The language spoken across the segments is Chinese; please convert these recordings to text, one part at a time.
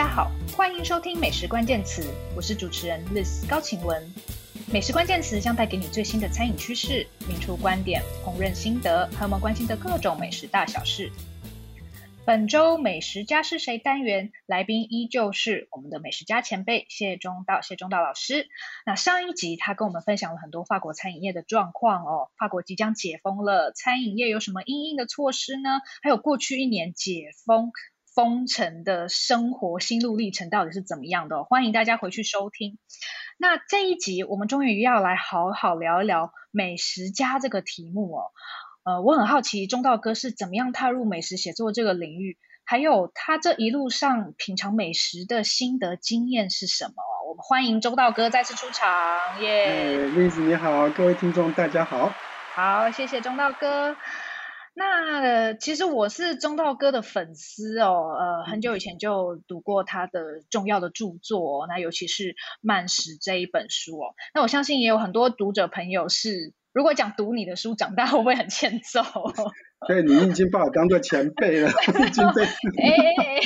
大家好，欢迎收听美食关键词，我是主持人 Liz 高晴雯。美食关键词将带给你最新的餐饮趋势、名厨观点、烹饪心得和我们关心的各种美食大小事。本周美食家是谁单元，来宾依旧是我们的美食家前辈谢忠道，谢忠道老师。那上一集他跟我们分享了很多法国餐饮业的状况哦，法国即将解封了，餐饮业有什么因应的措施呢？还有过去一年解封封城的生活心路历程到底是怎么样的哦？欢迎大家回去收听。那这一集我们终于要来好好聊一聊美食家这个题目哦。呃，我很好奇中道哥是怎么样踏入美食写作这个领域，还有他这一路上品尝美食的心得经验是什么？我们欢迎中道哥再次出场，耶！Liz 你好，各位听众大家好。好，谢谢忠道哥。那、呃、其实我是中道哥的粉丝哦，呃，很久以前就读过他的重要的著作，哦，那尤其是《慢食》这一本书哦。那我相信也有很多读者朋友是。如果讲读你的书长大会不会很欠揍？对，你已经把我当做前辈了，已经被。哎哎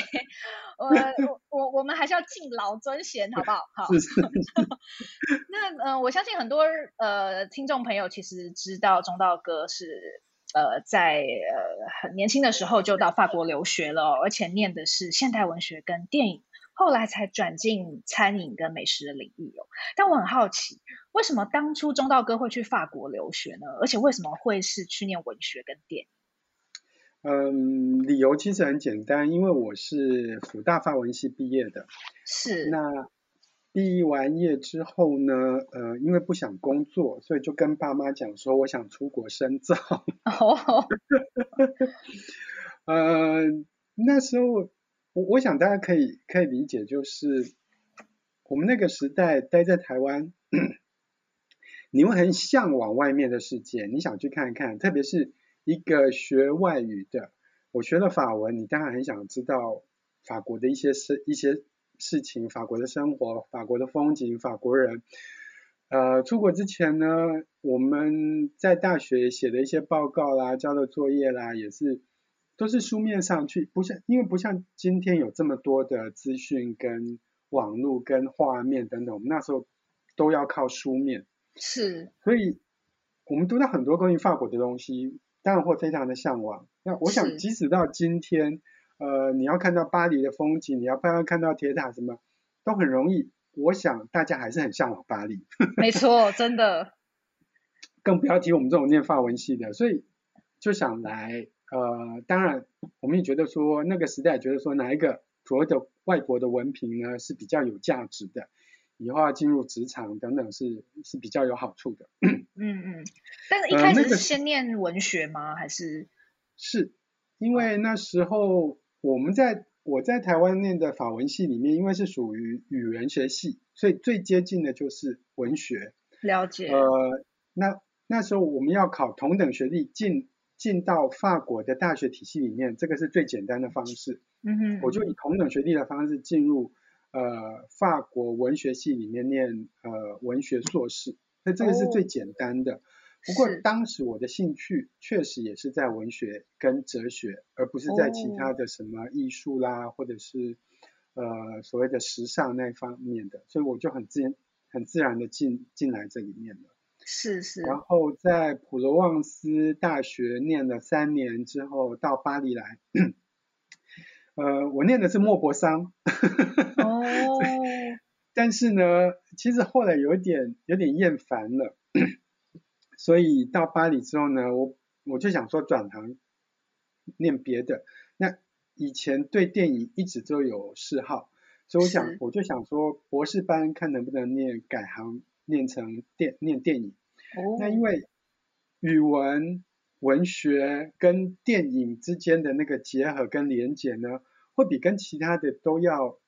哎，我我我们还是要敬老尊贤，好不好？好。是是。那呃，我相信很多呃听众朋友其实知道中道哥是呃在呃很年轻的时候就到法国留学了，而且念的是现代文学跟电影。后来才转进餐饮跟美食的领域哦，但我很好奇，为什么当初中道哥会去法国留学呢？而且为什么会是去念文学跟电影？嗯，理由其实很简单，因为我是辅大法文系毕业的。是。那毕完业之后呢？呃，因为不想工作，所以就跟爸妈讲说，我想出国深造。哦。呃，那时候。我我想大家可以可以理解，就是我们那个时代待在台湾，你会很向往外面的世界，你想去看一看，特别是一个学外语的，我学了法文，你当然很想知道法国的一些事一些事情，法国的生活，法国的风景，法国人。呃，出国之前呢，我们在大学写的一些报告啦，交的作业啦，也是。都是书面上去，不像，因为不像今天有这么多的资讯跟网络跟画面等等，我们那时候都要靠书面。是。所以，我们读到很多关于法国的东西，当然会非常的向往。那我想，即使到今天，呃，你要看到巴黎的风景，你要不要看到铁塔什么，都很容易。我想大家还是很向往巴黎。没错，真的。更不要提我们这种念法文系的，所以就想来。呃，当然，我们也觉得说那个时代觉得说哪一个所谓的外国的文凭呢是比较有价值的，以后要进入职场等等是是比较有好处的。嗯嗯，但是一开始是先念文学吗？呃那个、还是？是因为那时候我们在我在台湾念的法文系里面，因为是属于语言学系，所以最接近的就是文学。了解。呃，那那时候我们要考同等学历进。进到法国的大学体系里面，这个是最简单的方式。嗯哼，我就以同等学历的方式进入呃法国文学系里面念呃文学硕士，那这个是最简单的。哦、不过当时我的兴趣确实也是在文学跟哲学，而不是在其他的什么艺术啦，或者是呃所谓的时尚那方面的，所以我就很自然很自然的进进来这里面了。是是，然后在普罗旺斯大学念了三年之后，到巴黎来，呃，我念的是莫泊桑，哦，但是呢，其实后来有点有点厌烦了，所以到巴黎之后呢，我我就想说转行念别的。那以前对电影一直都有嗜好，所以我想我就想说博士班看能不能念改行。念成电念电影，哦，那因为语文文学跟电影之间的那个结合跟连结呢，会比跟其他的都要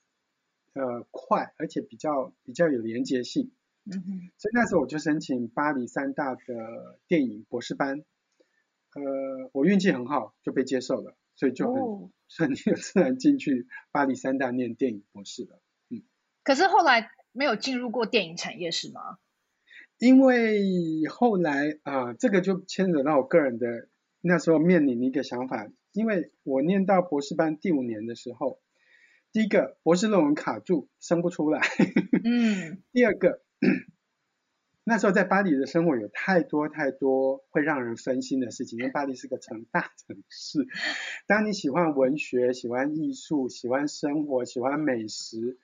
呃快，而且比较比较有连结性。嗯哼，所以那时候我就申请巴黎三大的电影博士班，呃，我运气很好就被接受了，所以就很 顺利的自然进去巴黎三大念电影博士了。嗯，可是后来。没有进入过电影产业是吗？因为后来啊、呃，这个就牵扯到我个人的那时候面临的一个想法，因为我念到博士班第五年的时候，第一个博士论文卡住，生不出来。嗯。第二个，那时候在巴黎的生活有太多太多会让人分心的事情，因为巴黎是个城大城市。当你喜欢文学、喜欢艺术、喜欢生活、喜欢美食，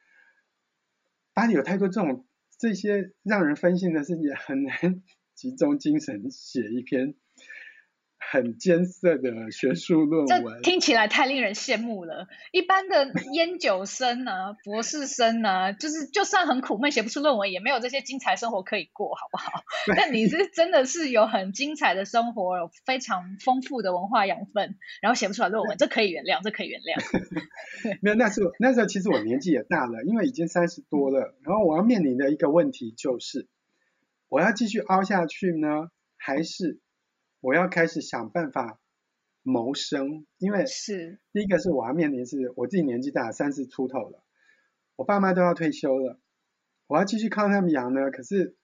巴黎有太多这种这些让人分心的事情，很难集中精神写一篇。很艰涩的学术论文，这听起来太令人羡慕了。一般的 研究生呢、啊，博士生呢、啊，就是就算很苦闷写不出论文，也没有这些精彩生活可以过，好不好？但你是真的是有很精彩的生活，有非常丰富的文化养分，然后写不出来论文，这可以原谅，这可以原谅。没有，那时候那时候其实我年纪也大了，因为已经三十多了，然后我要面临的一个问题就是，我要继续凹下去呢，还是？我要开始想办法谋生，因为是第一个是我要面临是我自己年纪大，三十出头了，我爸妈都要退休了，我要继续靠他们养呢。可是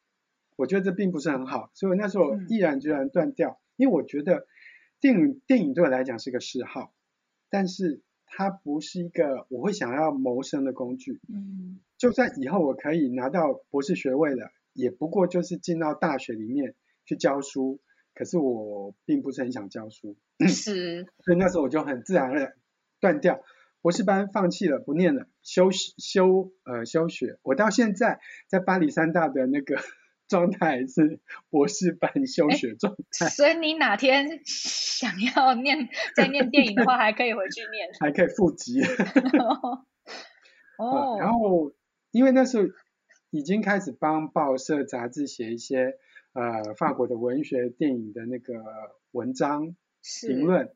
我觉得这并不是很好，所以那时候毅然决然断掉，嗯、因为我觉得电影电影对我来讲是个嗜好，但是它不是一个我会想要谋生的工具。嗯，就算以后我可以拿到博士学位了，也不过就是进到大学里面去教书。可是我并不是很想教书，是，所以那时候我就很自然的断掉博士班，放弃了，不念了，休休呃休学。我到现在在巴黎三大的那个 状态是博士班休学状 态。所以你哪天想要念再念电影的话，还可以回去念，还可以复习。哦，然后因为那时候已经开始帮报社杂志写一些。呃，法国的文学、电影的那个文章评论，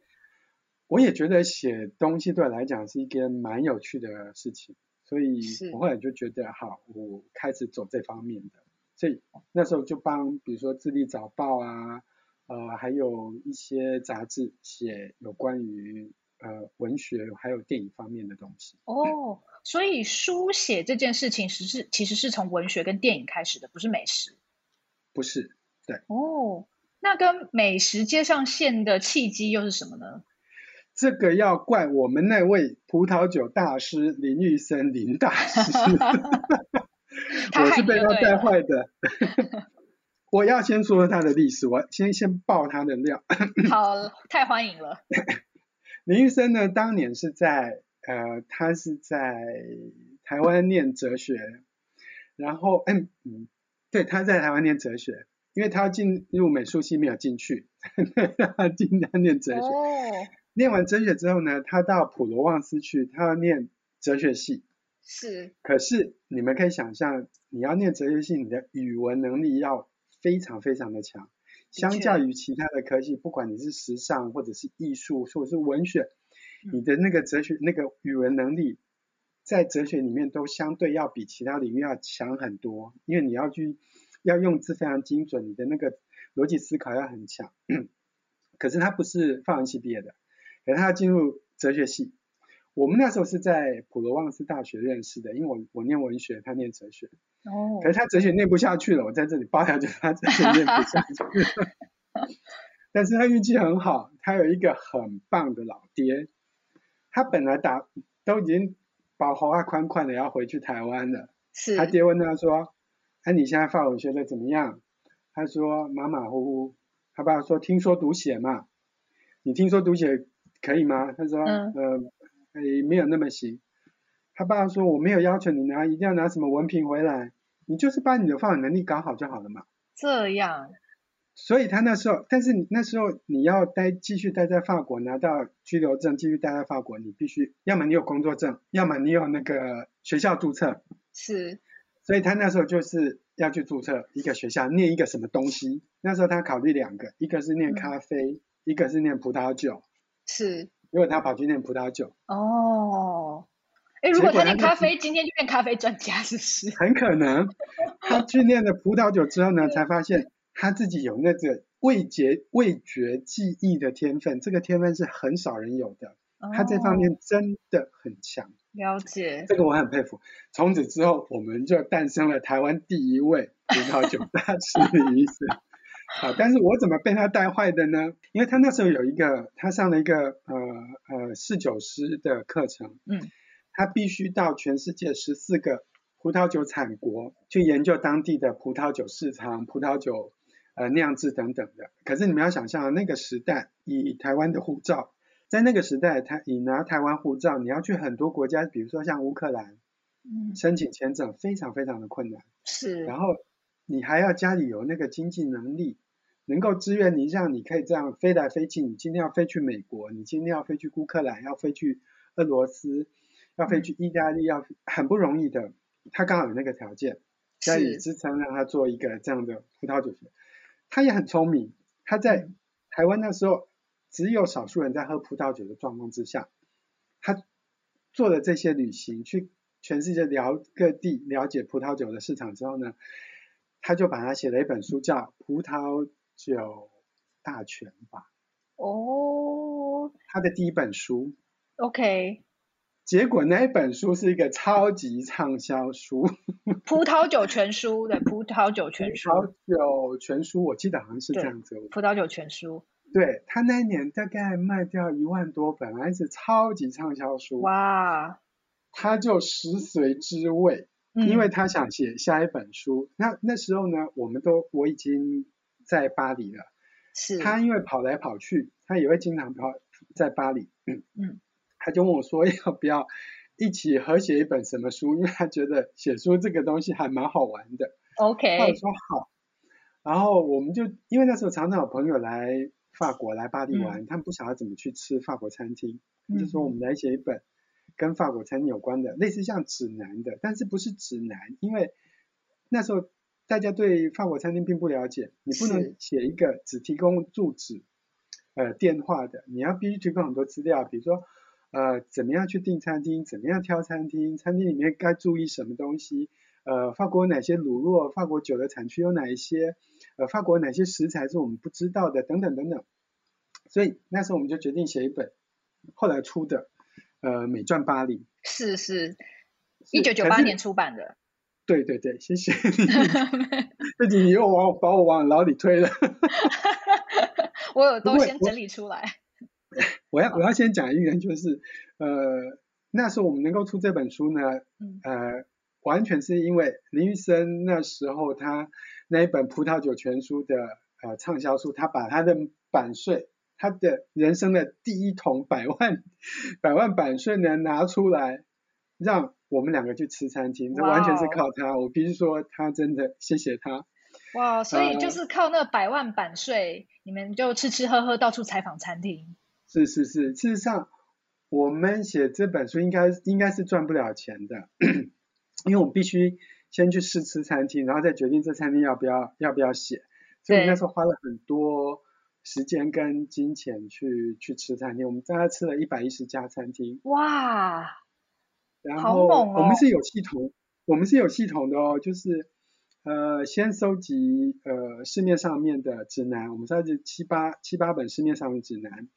我也觉得写东西对我来讲是一件蛮有趣的事情，所以我后来就觉得好，我开始走这方面的，所以那时候就帮，比如说《智利早报》啊，呃，还有一些杂志写有关于呃文学还有电影方面的东西。哦，所以书写这件事情是是其实是从文学跟电影开始的，不是美食。不是，对。哦，那跟美食接上线的契机又是什么呢？这个要怪我们那位葡萄酒大师林玉生林大师，我是被他带坏的。我要先说他的历史，我先先爆他的料。好，太欢迎了。林玉生呢，当年是在呃，他是在台湾念哲学，然后嗯嗯。对，他在台湾念哲学，因为他进入美术系没有进去，他进他念哲学。哦。念完哲学之后呢，他到普罗旺斯去，他要念哲学系。是。可是你们可以想象，你要念哲学系，你的语文能力要非常非常的强，相较于其他的科系，不管你是时尚或者是艺术或者是文学，你的那个哲学那个语文能力。在哲学里面都相对要比其他领域要强很多，因为你要去要用字非常精准，你的那个逻辑思考要很强。可是他不是法文系毕业的，可是他要进入哲学系。我们那时候是在普罗旺斯大学认识的，因为我我念文学，他念哲学。哦。可是他哲学念不下去了，我在这里爆料就是他哲学念不下去了。但是他运气很好，他有一个很棒的老爹。他本来打都已经。把头发宽宽的要回去台湾了，是他爹问他说：“哎，你现在法文学的怎么样？”他说：“马马虎虎。”他爸说：“听说读写嘛，你听说读写可以吗？”他说：“嗯，呃，哎，没有那么行。”他爸说：“我没有要求你拿，一定要拿什么文凭回来，你就是把你的法文能力搞好就好了嘛。”这样。所以他那时候，但是你那时候你要待继续待在法国，拿到居留证继续待在法国，你必须要么你有工作证，要么你有那个学校注册。是。所以他那时候就是要去注册一个学校，念一个什么东西。那时候他考虑两个，一个是念咖啡，嗯、一个是念葡萄酒。是。如果他跑去念葡萄酒。哦。哎，如果他念咖啡，今天就变咖啡专家，是不是？很可能。他去念了葡萄酒之后呢，才发现。他自己有那个味觉味觉记忆的天分，这个天分是很少人有的。他这方面真的很强。哦，了解。这个我很佩服。从此之后，我们就诞生了台湾第一位葡萄酒大师李医生。好，但是我怎么被他带坏的呢？因为他那时候有一个，他上了一个呃呃侍酒师的课程。嗯。他必须到全世界十四个葡萄酒产国去研究当地的葡萄酒市场、葡萄酒呃酿制等等的。可是你们要想象那个时代，以台湾的护照，在那个时代，他以拿台湾护照，你要去很多国家，比如说像乌克兰，嗯，申请签证非常非常的困难。是。然后你还要家里有那个经济能力。能够支援你，让你可以这样飞来飞去。你今天要飞去美国，你今天要飞去乌克兰，要飞去俄罗斯，要飞去意大利，要很不容易的。他刚好有那个条件，加以支撑，让他做一个这样的葡萄酒学。他也很聪明，他在台湾那时候只有少数人在喝葡萄酒的状况之下，他做了这些旅行，去全世界了各地了解葡萄酒的市场之后呢，他就把它写了一本书，叫《葡萄》。酒大全吧。哦，他的第一本书。OK。结果那一本书是一个超级畅销书。葡萄酒全书的葡萄酒全书。葡萄酒全书，我记得好像是这样子。葡萄酒全书。对，他那一年大概卖掉一万多本，还是超级畅销书。哇。他就食髓知味，嗯，因为他想写下一本书。那那时候呢，我们都我已经。在巴黎了，是他因为跑来跑去，他也会经常跑在巴黎，嗯嗯，他就问我说要不要一起合写一本什么书，因为他觉得写书这个东西还蛮好玩的。OK，他说好，然后我们就因为那时候常常有朋友来法国来巴黎玩，嗯、他们不晓得怎么去吃法国餐厅，嗯、就说我们来写一本跟法国餐厅有关的，类似像指南的，但是不是指南，因为那时候。大家对法国餐厅并不了解，你不能写一个只提供住址、呃电话的，你要必须提供很多资料，比如说呃怎么样去订餐厅，怎么样挑餐厅，餐厅里面该注意什么东西，呃法国有哪些卤肉，法国酒的产区有哪一些，呃法国有哪些食材是我们不知道的，等等等等。所以那时候我们就决定写一本，后来出的呃美传巴黎，是是，一九九八年出版的。对对对，谢谢你。最近你又往把我往牢里推了。我有都先整理出来。我，要我要先讲一个，就是呃，那时候我们能够出这本书呢，呃，完全是因为林玉生那时候他那一本葡萄酒全书的呃畅销书，他把他的版税，他的人生的第一桶百万百万版税呢拿出来让。我们两个去吃餐厅，这完全是靠他。我必须说，他真的谢谢他。哇所以就是靠那百万版税，呃、你们就吃吃喝喝，到处采访餐厅。是是是，事实上，我们写这本书应该应该是赚不了钱的，因为我们必须先去试吃餐厅，然后再决定这餐厅要不要要不要写。所以我们那时候花了很多时间跟金钱去去吃餐厅，我们大概吃了一百一十家餐厅。哇！然后我们是有系统，哦、我们是有系统的哦，就是呃先收集呃市面上面的指南，我们收集七八七八本市面上的指南，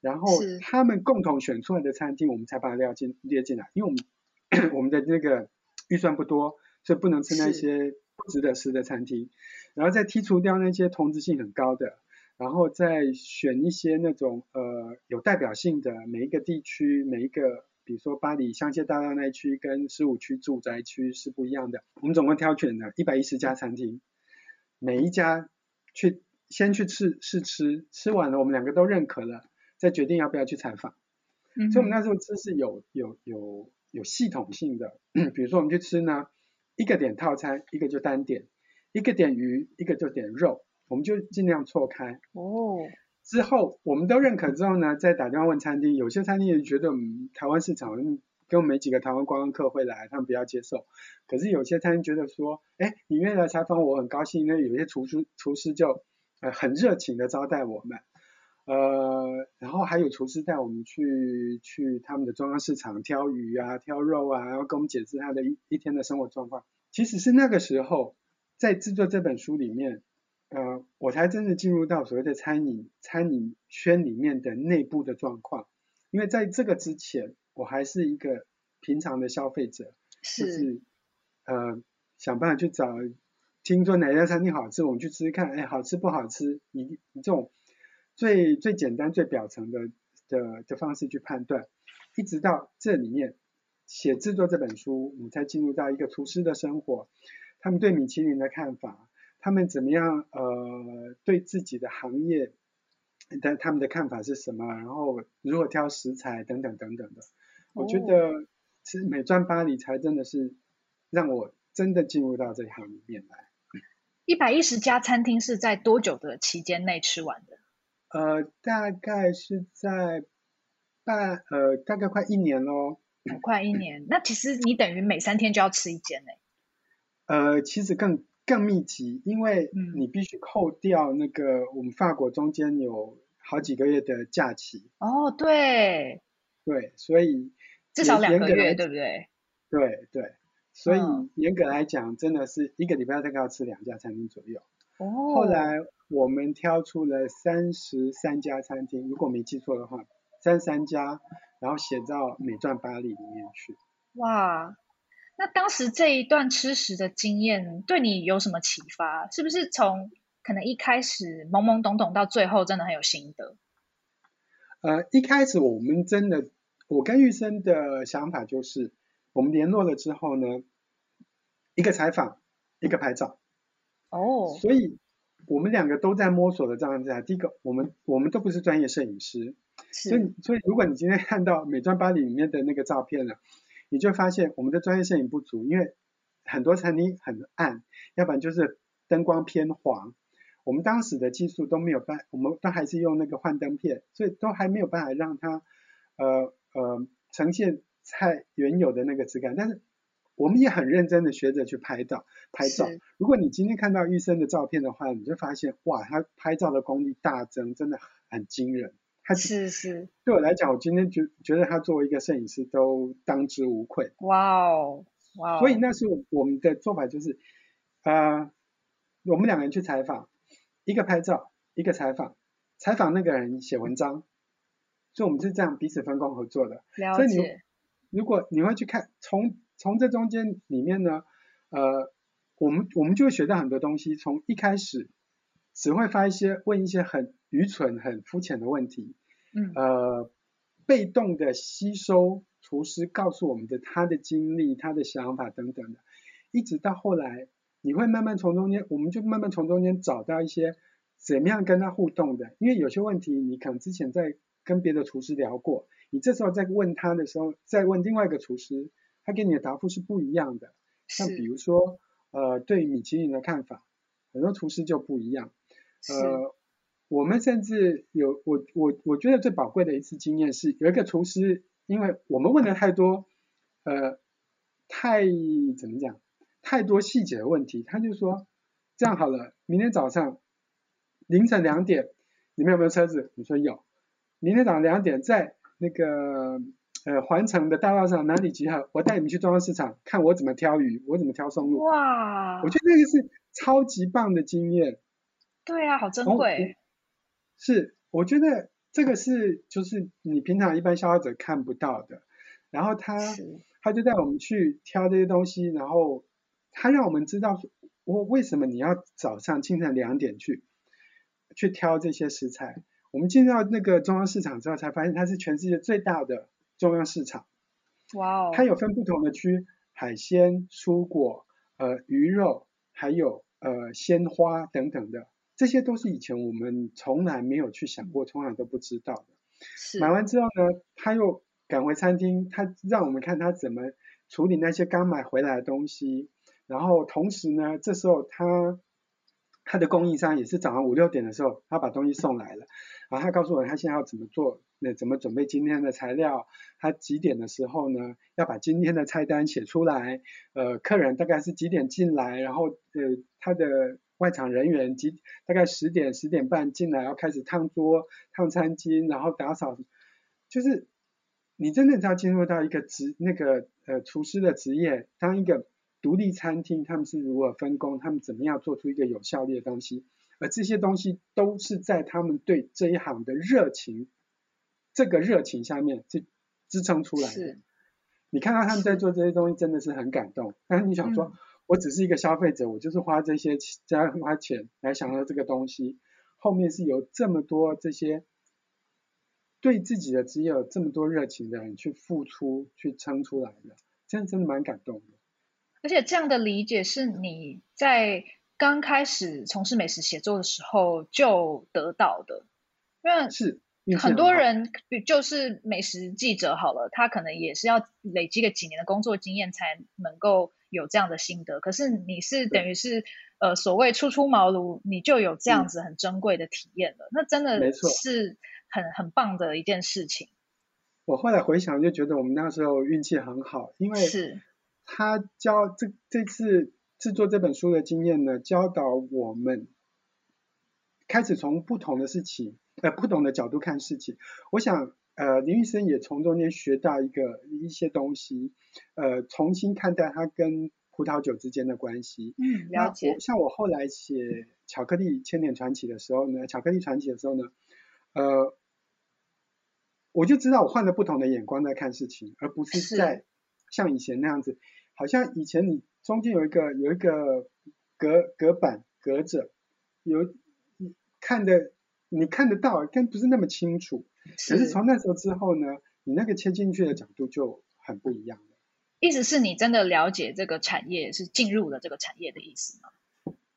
然后他们共同选出来的餐厅，我们才把它列进列进来，因为我们 我们的那个预算不多，所以不能吃那些不值得吃的餐厅，然后再剔除掉那些同质性很高的，然后再选一些那种呃有代表性的每一个地区每一个。比如说巴黎香榭大道那一区跟十五区住宅区是不一样的。我们总共挑选了一百一十家餐厅，每一家去先去试试吃，吃完了我们两个都认可了，再决定要不要去采访。嗯。所以我们那时候吃是有有有有系统性的。比如说我们去吃呢，一个点套餐，一个就单点，一个点鱼，一个就点肉，我们就尽量错开。哦。之后我们都认可之后呢，再打电话问餐厅，有些餐厅也觉得我们台湾市场跟我们没几个台湾观光客会来，他们不要接受。可是有些餐厅觉得说，哎，你愿意来采访我，很高兴。因为有些厨师厨师就呃很热情的招待我们，呃，然后还有厨师带我们去去他们的中央市场挑鱼啊、挑肉啊，然后跟我们解释他的一一天的生活状况。其实是那个时候在制作这本书里面。呃，我才真的进入到所谓的餐饮餐饮圈里面的内部的状况，因为在这个之前，我还是一个平常的消费者，是就是呃想办法去找，听说哪家餐厅好吃，我们去吃吃看，哎，好吃不好吃，你你这种最最简单最表层的的的方式去判断，一直到这里面写制作这本书，我们才进入到一个厨师的生活，他们对米其林的看法，他们怎么样呃对自己的行业的他们的看法是什么，然后如何挑食材？等等等等的，我觉得其实美专巴黎才真的是让我真的进入到这一行里面来。一百一十家餐厅是在多久的期间内吃完的？呃，大概是在半呃，大概快一年咯。快一年，那其实你等于每三天就要吃一间呢。呃，其实更更密集，因为你必须扣掉那个我们法国中间有好几个月的假期。哦，对。对，所以至少两个月，对不对？对对。所以严格来讲，真的是一个礼拜大概要吃两家餐厅左右。哦。后来我们挑出了三十三家餐厅，如果没记错的话，三十三家，然后写到美钻巴黎里面去。哇，那当时这一段吃食的经验对你有什么启发？是不是从可能一开始懵懵懂懂到最后真的很有心得？呃，一开始我们真的，我跟玉生的想法就是，我们联络了之后呢。一个采访，一个拍照，哦，oh. 所以我们两个都在摸索的状态下。第一个，我们我们都不是专业摄影师，所以所以如果你今天看到美妆巴黎里面的那个照片了，你就发现我们的专业摄影不足，因为很多餐厅很暗，要不然就是灯光偏黄。我们当时的技术都没有办，我们都还是用那个幻灯片，所以都还没有办法让它呃呃呈现菜原有的那个质感，但是。我们也很认真的学着去拍照，拍照。如果你今天看到玉生的照片的话，你就发现哇，他拍照的功力大增，真的很惊人。他是是，对我来讲，我今天觉觉得他作为一个摄影师都当之无愧。哇哦，哇！所以那时候我们的做法就是，呃，我们两个人去采访，一个拍照，一个采访，采访那个人写文章，所以我们是这样彼此分工合作的。了解。所以你如果你会去看从。从这中间里面呢，呃，我们我们就会学到很多东西。从一开始只会发一些问一些很愚蠢、很肤浅的问题，嗯，呃，被动的吸收厨师告诉我们的他的经历、他的想法等等的，一直到后来，你会慢慢从中间，我们就慢慢从中间找到一些怎么样跟他互动的。因为有些问题你可能之前在跟别的厨师聊过，你这时候在问他的时候，再问另外一个厨师。他给你的答复是不一样的，像比如说，呃，对米其林的看法，很多厨师就不一样。呃，我们甚至有我我我觉得最宝贵的一次经验是，有一个厨师，因为我们问的太多，呃，太怎么讲，太多细节的问题，他就说，这样好了，明天早上凌晨两点，你们有没有车子？你说有，明天早上两点在那个。呃，环城的大道上哪里集合？我带你们去中央市场，看我怎么挑鱼，我怎么挑松露。哇！我觉得那个是超级棒的经验。对啊，好珍贵。是，我觉得这个是就是你平常一般消费者看不到的。然后他他就带我们去挑这些东西，然后他让我们知道，我为什么你要早上清晨两点去去挑这些食材。我们进到那个中央市场之后，才发现它是全世界最大的。中央市场，哇哦，它有分不同的区，海鲜、蔬果、呃鱼肉，还有呃鲜花等等的，这些都是以前我们从来没有去想过，从来都不知道的。是。买完之后呢，他又赶回餐厅，他让我们看他怎么处理那些刚买回来的东西，然后同时呢，这时候他他的供应商也是早上五六点的时候，他把东西送来了，然后他告诉我他现在要怎么做。那怎么准备今天的材料？他几点的时候呢？要把今天的菜单写出来。呃，客人大概是几点进来？然后呃，他的外场人员几大概十点十点半进来，要开始烫桌、烫餐巾，然后打扫。就是你真的要进入到一个职那个呃厨师的职业，当一个独立餐厅，他们是如何分工？他们怎么样做出一个有效率的东西？而这些东西都是在他们对这一行的热情。这个热情下面去支撑出来的。你看到他们在做这些东西，真的是很感动。但是你想说，嗯、我只是一个消费者，我就是花这些加花钱来享受这个东西，后面是有这么多这些对自己的职业有这么多热情的人去付出、去撑出来的，真的真的蛮感动的。而且这样的理解是你在刚开始从事美食写作的时候就得到的，因为是。很多人就是美食记者好了，他可能也是要累积个几年的工作经验才能够有这样的心得。可是你是等于是呃所谓初出茅庐，你就有这样子很珍贵的体验了，嗯、那真的是很很棒的一件事情。我后来回想就觉得我们那时候运气很好，因为是他教这这次制作这本书的经验呢，教导我们开始从不同的事情。呃，不同的角度看事情，我想，呃，林玉生也从中间学到一个一些东西，呃，重新看待他跟葡萄酒之间的关系。嗯，了解。像我后来写《巧克力千年传奇》的时候呢，《巧克力传奇》的时候呢，呃，我就知道我换了不同的眼光在看事情，而不是在像以前那样子，好像以前你中间有一个有一个隔隔板隔着，有看的。你看得到，但不是那么清楚。可是从那时候之后呢，你那个切进去的角度就很不一样了。意思是你真的了解这个产业，是进入了这个产业的意思吗？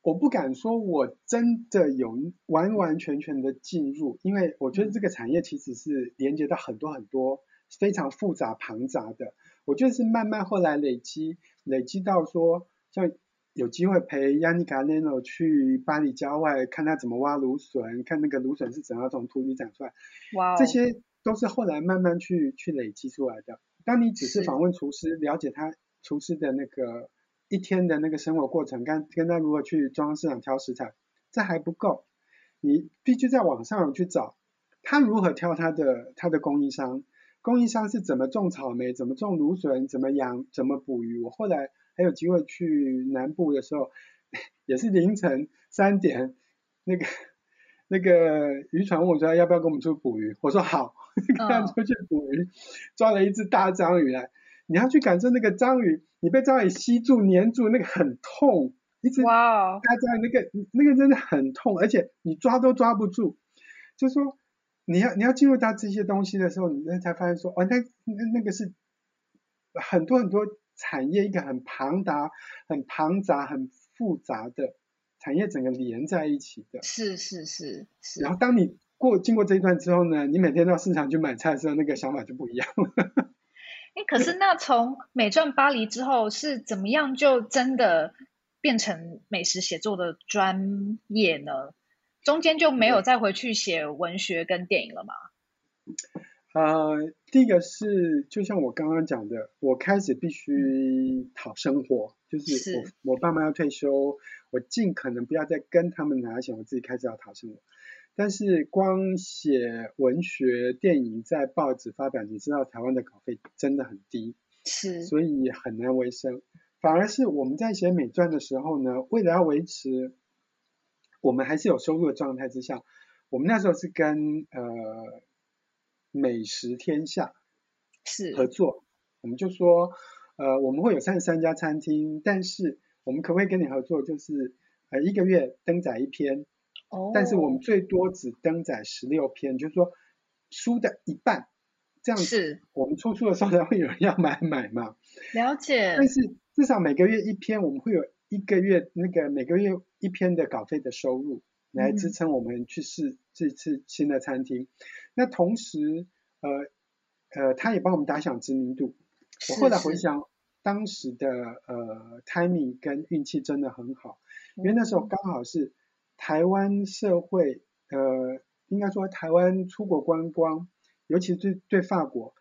我不敢说我真的有完完全全的进入，因为我觉得这个产业其实是连接到很多很多非常复杂庞杂的。我就是慢慢后来累积，累积到说像。有机会陪 Yannick Galeno 去巴黎郊外看他怎么挖芦笋，看那个芦笋是怎样从土里长出来。哇，这些都是后来慢慢去去累积出来的。当你只是访问厨师，了解他厨师的那个一天的那个生活过程，跟跟他如何去中央市场挑食材，这还不够。你必须在网上去找他如何挑他的他的供应商，供应商是怎么种草莓，怎么种芦笋，怎么养，怎么捕鱼。我后来。还有机会去南部的时候，也是凌晨三点，那个那个渔船问我说要不要跟我们出去捕鱼，我说好，跟他出去捕鱼，抓了一只大章鱼来。你要去感受那个章鱼，你被章鱼吸住、黏住，那个很痛，一直哇，大章鱼那个那个真的很痛，而且你抓都抓不住。就说你要你要进入到这些东西的时候，你才发现说哦，那那那个是很多很多。产业一个很庞大、很庞杂、很复杂的产业，整个连在一起的。是是是是。然后当你过经过这一段之后呢，你每天到市场去买菜的时候，那个想法就不一样了。哎，可是那从美赚巴黎之后是怎么样就真的变成美食写作的专业呢？中间就没有再回去写文学跟电影了吗？呃，第一个是就像我刚刚讲的，我开始必须讨生活，就是我是我爸妈要退休，我尽可能不要再跟他们拿钱，我自己开始要讨生活。但是光写文学、电影在报纸发表，你知道台湾的稿费真的很低，是，所以很难维生。反而是我们在写美传的时候呢，为了要维持我们还是有收入的状态之下，我们那时候是跟呃。美食天下是合作，我们就说，呃，我们会有三十三家餐厅，但是我们可不可以跟你合作？就是呃，一个月登载一篇，哦，但是我们最多只登载十六篇，就是说书的一半，这样子，我们出书的时候才会有人要买买嘛。了解。但是至少每个月一篇，我们会有一个月那个每个月一篇的稿费的收入。来支撑我们去试这次新的餐厅，嗯、那同时，呃呃，他也帮我们打响知名度。我后来回想，当时的呃 timing 跟运气真的很好，因为那时候刚好是台湾社会，呃，应该说台湾出国观光，尤其是对法国，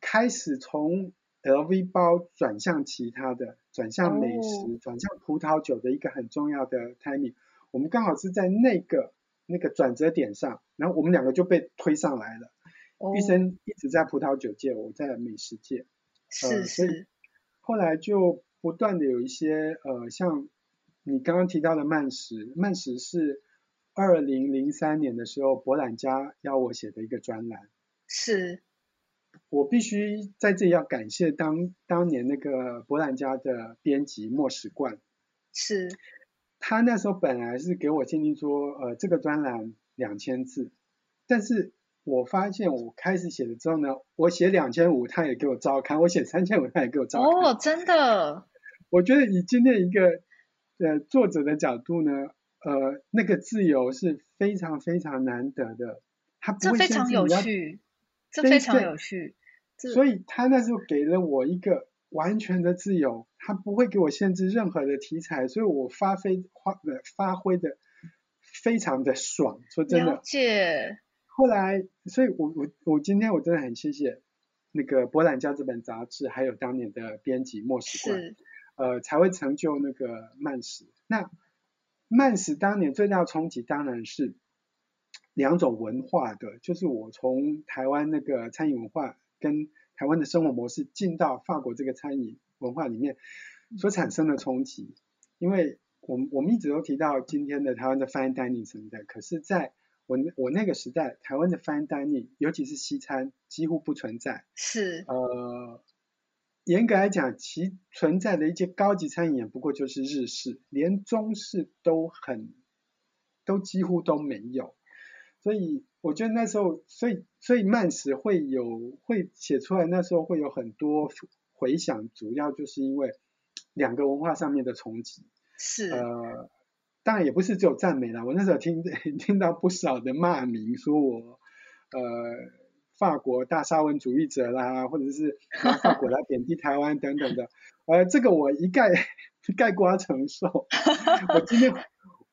开始从 LV 包转向其他的，转向美食，哦、转向葡萄酒的一个很重要的 timing。我们刚好是在那个那个转折点上，然后我们两个就被推上来了。Oh. 玉生一直在葡萄酒界，我在美食界，是是、呃。后来就不断的有一些呃，像你刚刚提到的慢食，慢食是二零零三年的时候，博览家要我写的一个专栏。是。我必须在这里要感谢当当年那个博览家的编辑莫石冠。是。他那时候本来是给我建议说，呃，这个专栏两千字，但是我发现我开始写了之后呢，我写两千五，他也给我照看；我写三千五，他也给我照看。哦，真的。我觉得以今天一个呃作者的角度呢，呃，那个自由是非常非常难得的。他不会这非常有趣，这非常有趣。所以他那时候给了我一个完全的自由，他不会给我限制任何的题材，所以我发挥发呃发挥的非常的爽。说真的。了解。后来，所以我我我今天我真的很谢谢那个《博览家》这本杂志，还有当年的编辑莫时观，呃，才会成就那个慢史。那慢史当年最大的冲击当然是两种文化的，就是我从台湾那个餐饮文化跟台湾的生活模式进到法国这个餐饮文化里面所产生的冲击。因为我们我们一直都提到今天的台湾的 fine dining 什么的，可是，在我我那个时代，台湾的 fine dining，尤其是西餐，几乎不存在。是。呃，严格来讲，其存在的一些高级餐饮也不过就是日式，连中式都很，都几乎都没有。所以我觉得那时候，所以所以慢食会有会写出来，那时候会有很多回响，主要就是因为两个文化上面的冲击。是。呃。当然也不是只有赞美啦，我那时候听 听到不少的骂名，说我呃法国大沙文主义者啦，或者是拿法国来 贬低台湾等等的，呃，这个我一概 概括承受。我今天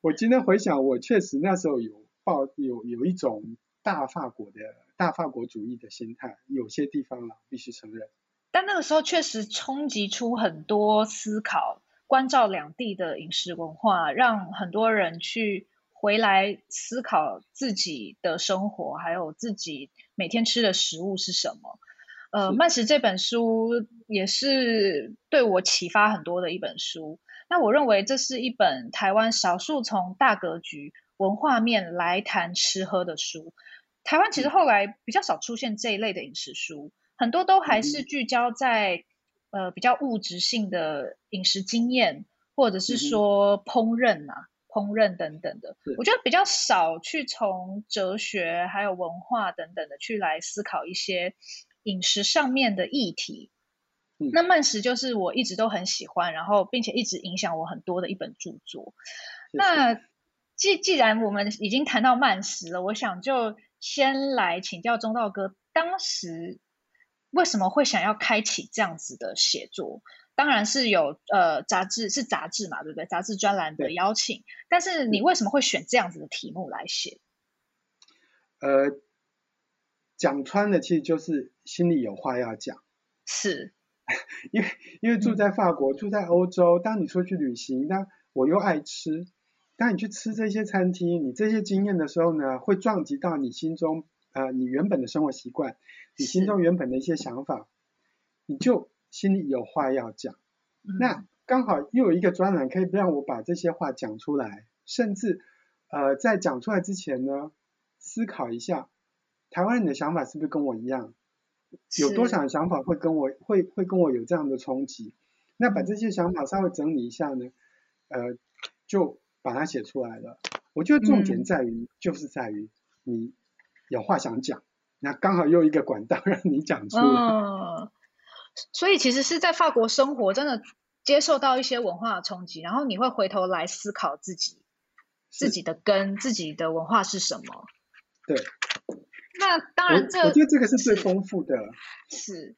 我今天回想，我确实那时候有抱有有一种大法国的大法国主义的心态，有些地方啦必须承认。但那个时候确实冲击出很多思考。关照两地的饮食文化，让很多人去回来思考自己的生活，还有自己每天吃的食物是什么。呃，慢食这本书也是对我启发很多的一本书。那我认为这是一本台湾少数从大格局文化面来谈吃喝的书。台湾其实后来比较少出现这一类的饮食书，很多都还是聚焦在。呃，比较物质性的饮食经验，或者是说烹饪啊、嗯、烹饪等等的，我觉得比较少去从哲学还有文化等等的去来思考一些饮食上面的议题。嗯、那慢食就是我一直都很喜欢，然后并且一直影响我很多的一本著作。那既既然我们已经谈到慢食了，我想就先来请教中道哥，当时。为什么会想要开启这样子的写作？当然是有呃杂志是杂志嘛，对不对？杂志专栏的邀请。但是你为什么会选这样子的题目来写？呃，讲穿了，其实就是心里有话要讲。是，因为因为住在法国，嗯、住在欧洲，当你出去旅行，那我又爱吃，当你去吃这些餐厅，你这些经验的时候呢，会撞击到你心中。啊、呃，你原本的生活习惯，你心中原本的一些想法，你就心里有话要讲。嗯、那刚好又有一个专栏可以让我把这些话讲出来，甚至呃，在讲出来之前呢，思考一下，台湾人的想法是不是跟我一样？有多少想法会跟我会会跟我有这样的冲击？那把这些想法稍微整理一下呢，呃，就把它写出来了。我觉得重点在于，嗯、就是在于你。有话想讲，那刚好又一个管道让你讲出来。嗯，所以其实是在法国生活，真的接受到一些文化的冲击，然后你会回头来思考自己自己的根，自己的文化是什么。对。那当然这，这我觉得这个是最丰富的。是。是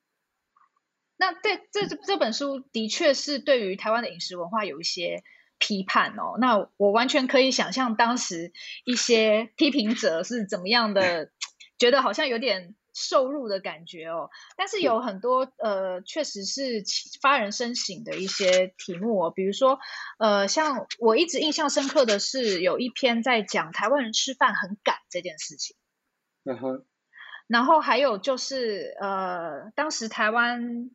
那对这这本书的确是对于台湾的饮食文化有一些。批判哦，那我完全可以想象当时一些批评者是怎么样的，觉得好像有点受辱的感觉哦。但是有很多呃，确实是发人深省的一些题目哦，比如说呃，像我一直印象深刻的是有一篇在讲台湾人吃饭很赶这件事情。嗯哼。然后还有就是呃，当时台湾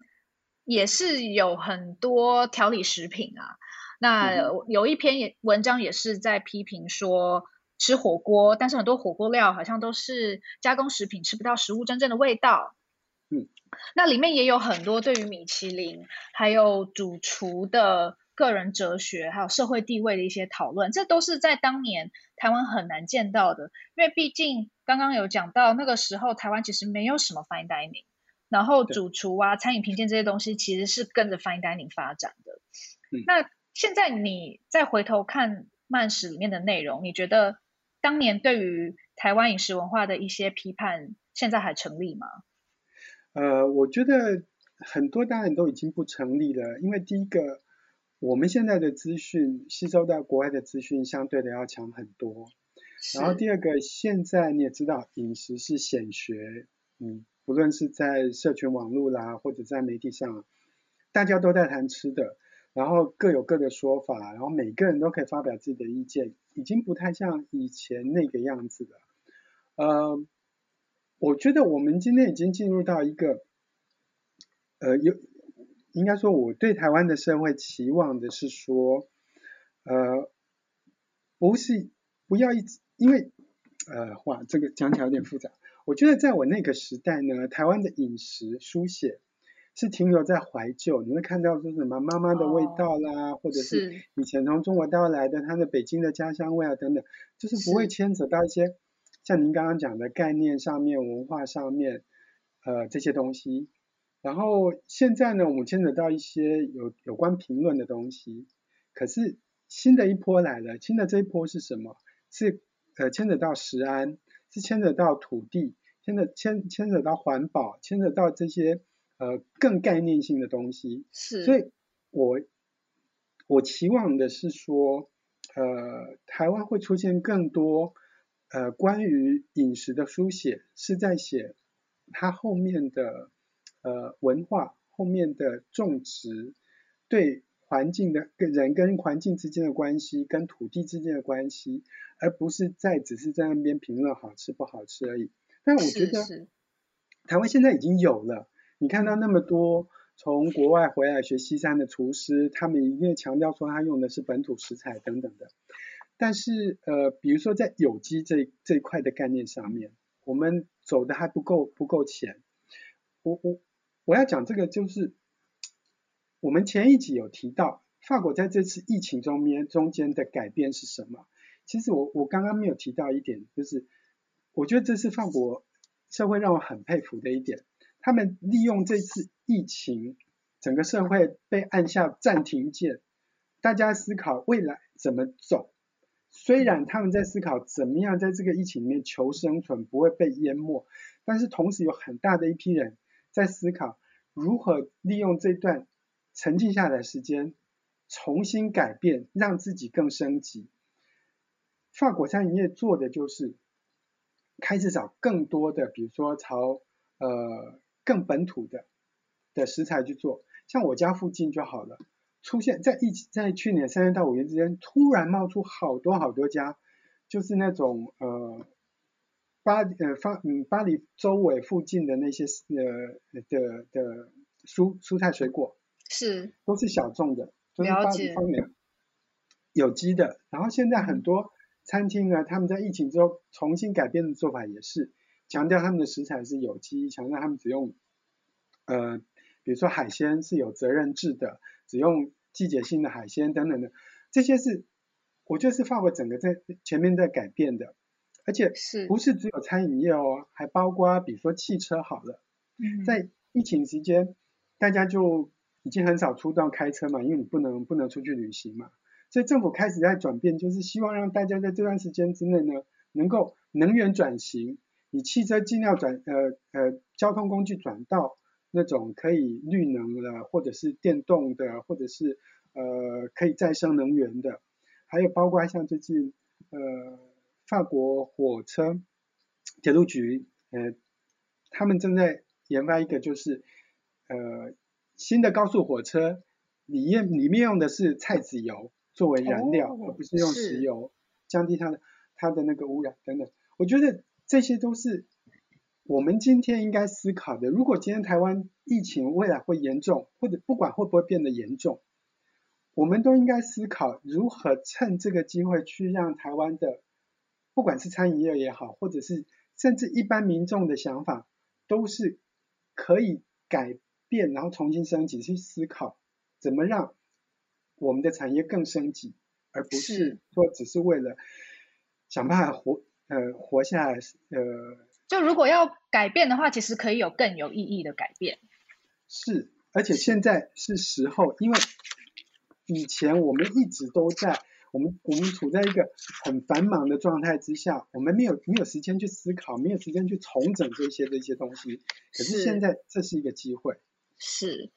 也是有很多调理食品啊。那有一篇也文章也是在批评说吃火锅，但是很多火锅料好像都是加工食品，吃不到食物真正的味道。嗯，那里面也有很多对于米其林还有主厨的个人哲学，还有社会地位的一些讨论，这都是在当年台湾很难见到的，因为毕竟刚刚有讲到那个时候，台湾其实没有什么 fine dining，然后主厨啊、餐饮评鉴这些东西其实是跟着 fine dining 发展的。嗯、那现在你再回头看慢食里面的内容，你觉得当年对于台湾饮食文化的一些批判，现在还成立吗？呃，我觉得很多当然都已经不成立了，因为第一个，我们现在的资讯吸收到国外的资讯相对的要强很多。然后第二个，现在你也知道，饮食是显学，嗯，不论是在社群网络啦，或者在媒体上，大家都在谈吃的，然后各有各的说法，然后每个人都可以发表自己的意见，已经不太像以前那个样子了。呃。我觉得我们今天已经进入到一个，呃，有应该说我对台湾的社会期望的是说，呃，不是不要一直因为，呃，哇，这个讲起来有点复杂。我觉得在我那个时代呢，台湾的饮食书写是停留在怀旧，你会看到说什么妈妈的味道啦，哦、或者是以前从中国带来的他的北京的家乡味啊等等，就是不会牵扯到一些。像您刚刚讲的概念上面、文化上面，呃，这些东西，然后现在呢，我们牵扯到一些有有关评论的东西。可是新的一波来了，新的这一波是什么？是呃牵扯到食安，是牵扯到土地，牵扯牵牵扯到环保，牵扯到这些呃更概念性的东西。是。所以我我期望的是说，呃，台湾会出现更多。呃，关于饮食的书写是在写它后面的呃文化，后面的种植对环境的跟人跟环境之间的关系，跟土地之间的关系，而不是在只是在那边评论好吃不好吃而已。但我觉得台湾现在已经有了，你看到那么多从国外回来学西餐的厨师，他们一定强调说他用的是本土食材等等的。但是呃，比如说在有机这这一块的概念上面，我们走的还不够不够前。我我我要讲这个就是，我们前一集有提到法国在这次疫情中面中间的改变是什么？其实我我刚刚没有提到一点，就是我觉得这是法国社会让我很佩服的一点，他们利用这次疫情，整个社会被按下暂停键，大家思考未来怎么走。虽然他们在思考怎么样在这个疫情里面求生存，不会被淹没，但是同时有很大的一批人在思考如何利用这段沉静下来的时间，重新改变，让自己更升级。法国餐饮业做的就是开始找更多的，比如说朝呃更本土的的食材去做，像我家附近就好了。出现在一，在去年三月到五月之间，突然冒出好多好多家，就是那种呃巴呃发嗯巴黎周围附近的那些呃的的蔬蔬菜水果是都是小众的，都是巴黎方面有机的。然后现在很多餐厅呢，他们在疫情之后重新改变的做法也是强调他们的食材是有机，强调他们只用呃比如说海鲜是有责任制的。只用季节性的海鲜等等的，这些是我觉得是法国整个在前面在改变的，而且是。不是只有餐饮业哦，还包括比如说汽车好了，在疫情期间，大家就已经很少出动开车嘛，因为你不能不能出去旅行嘛，所以政府开始在转变，就是希望让大家在这段时间之内呢，能够能源转型，以汽车尽量转呃呃交通工具转到。那种可以绿能的，或者是电动的，或者是呃可以再生能源的，还有包括像最近呃法国火车铁路局呃他们正在研发一个就是呃新的高速火车里面里面用的是菜籽油作为燃料，哦、而不是用石油，降低它的它的那个污染等等。我觉得这些都是。我们今天应该思考的，如果今天台湾疫情未来会严重，或者不管会不会变得严重，我们都应该思考如何趁这个机会去让台湾的，不管是餐饮业也好，或者是甚至一般民众的想法，都是可以改变，然后重新升级，去思考怎么让我们的产业更升级，而不是说只是为了想办法活。呃活下来，呃，就如果要改变的话，其实可以有更有意义的改变。是，而且现在是时候，因为以前我们一直都在。我们我们处在一个很繁忙的状态之下，我们没有没有时间去思考，没有时间去重整这些这些东西。可是现在这是一个机会。是，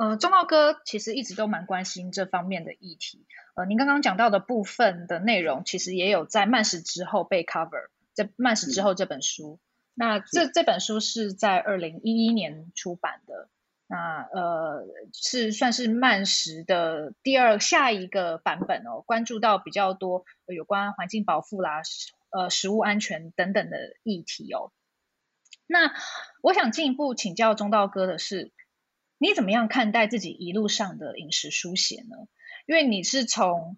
呃，中道哥其实一直都蛮关心这方面的议题。呃，您刚刚讲到的部分的内容，其实也有在慢食之后被 cover，在慢食之后这本书。那这这本书是在二零一一年出版的。那呃是算是慢食的第二下一个版本哦，关注到比较多有关环境保护啦、呃食物安全等等的议题哦。那我想进一步请教中道哥的是，你怎么样看待自己一路上的饮食书写呢？因为你是从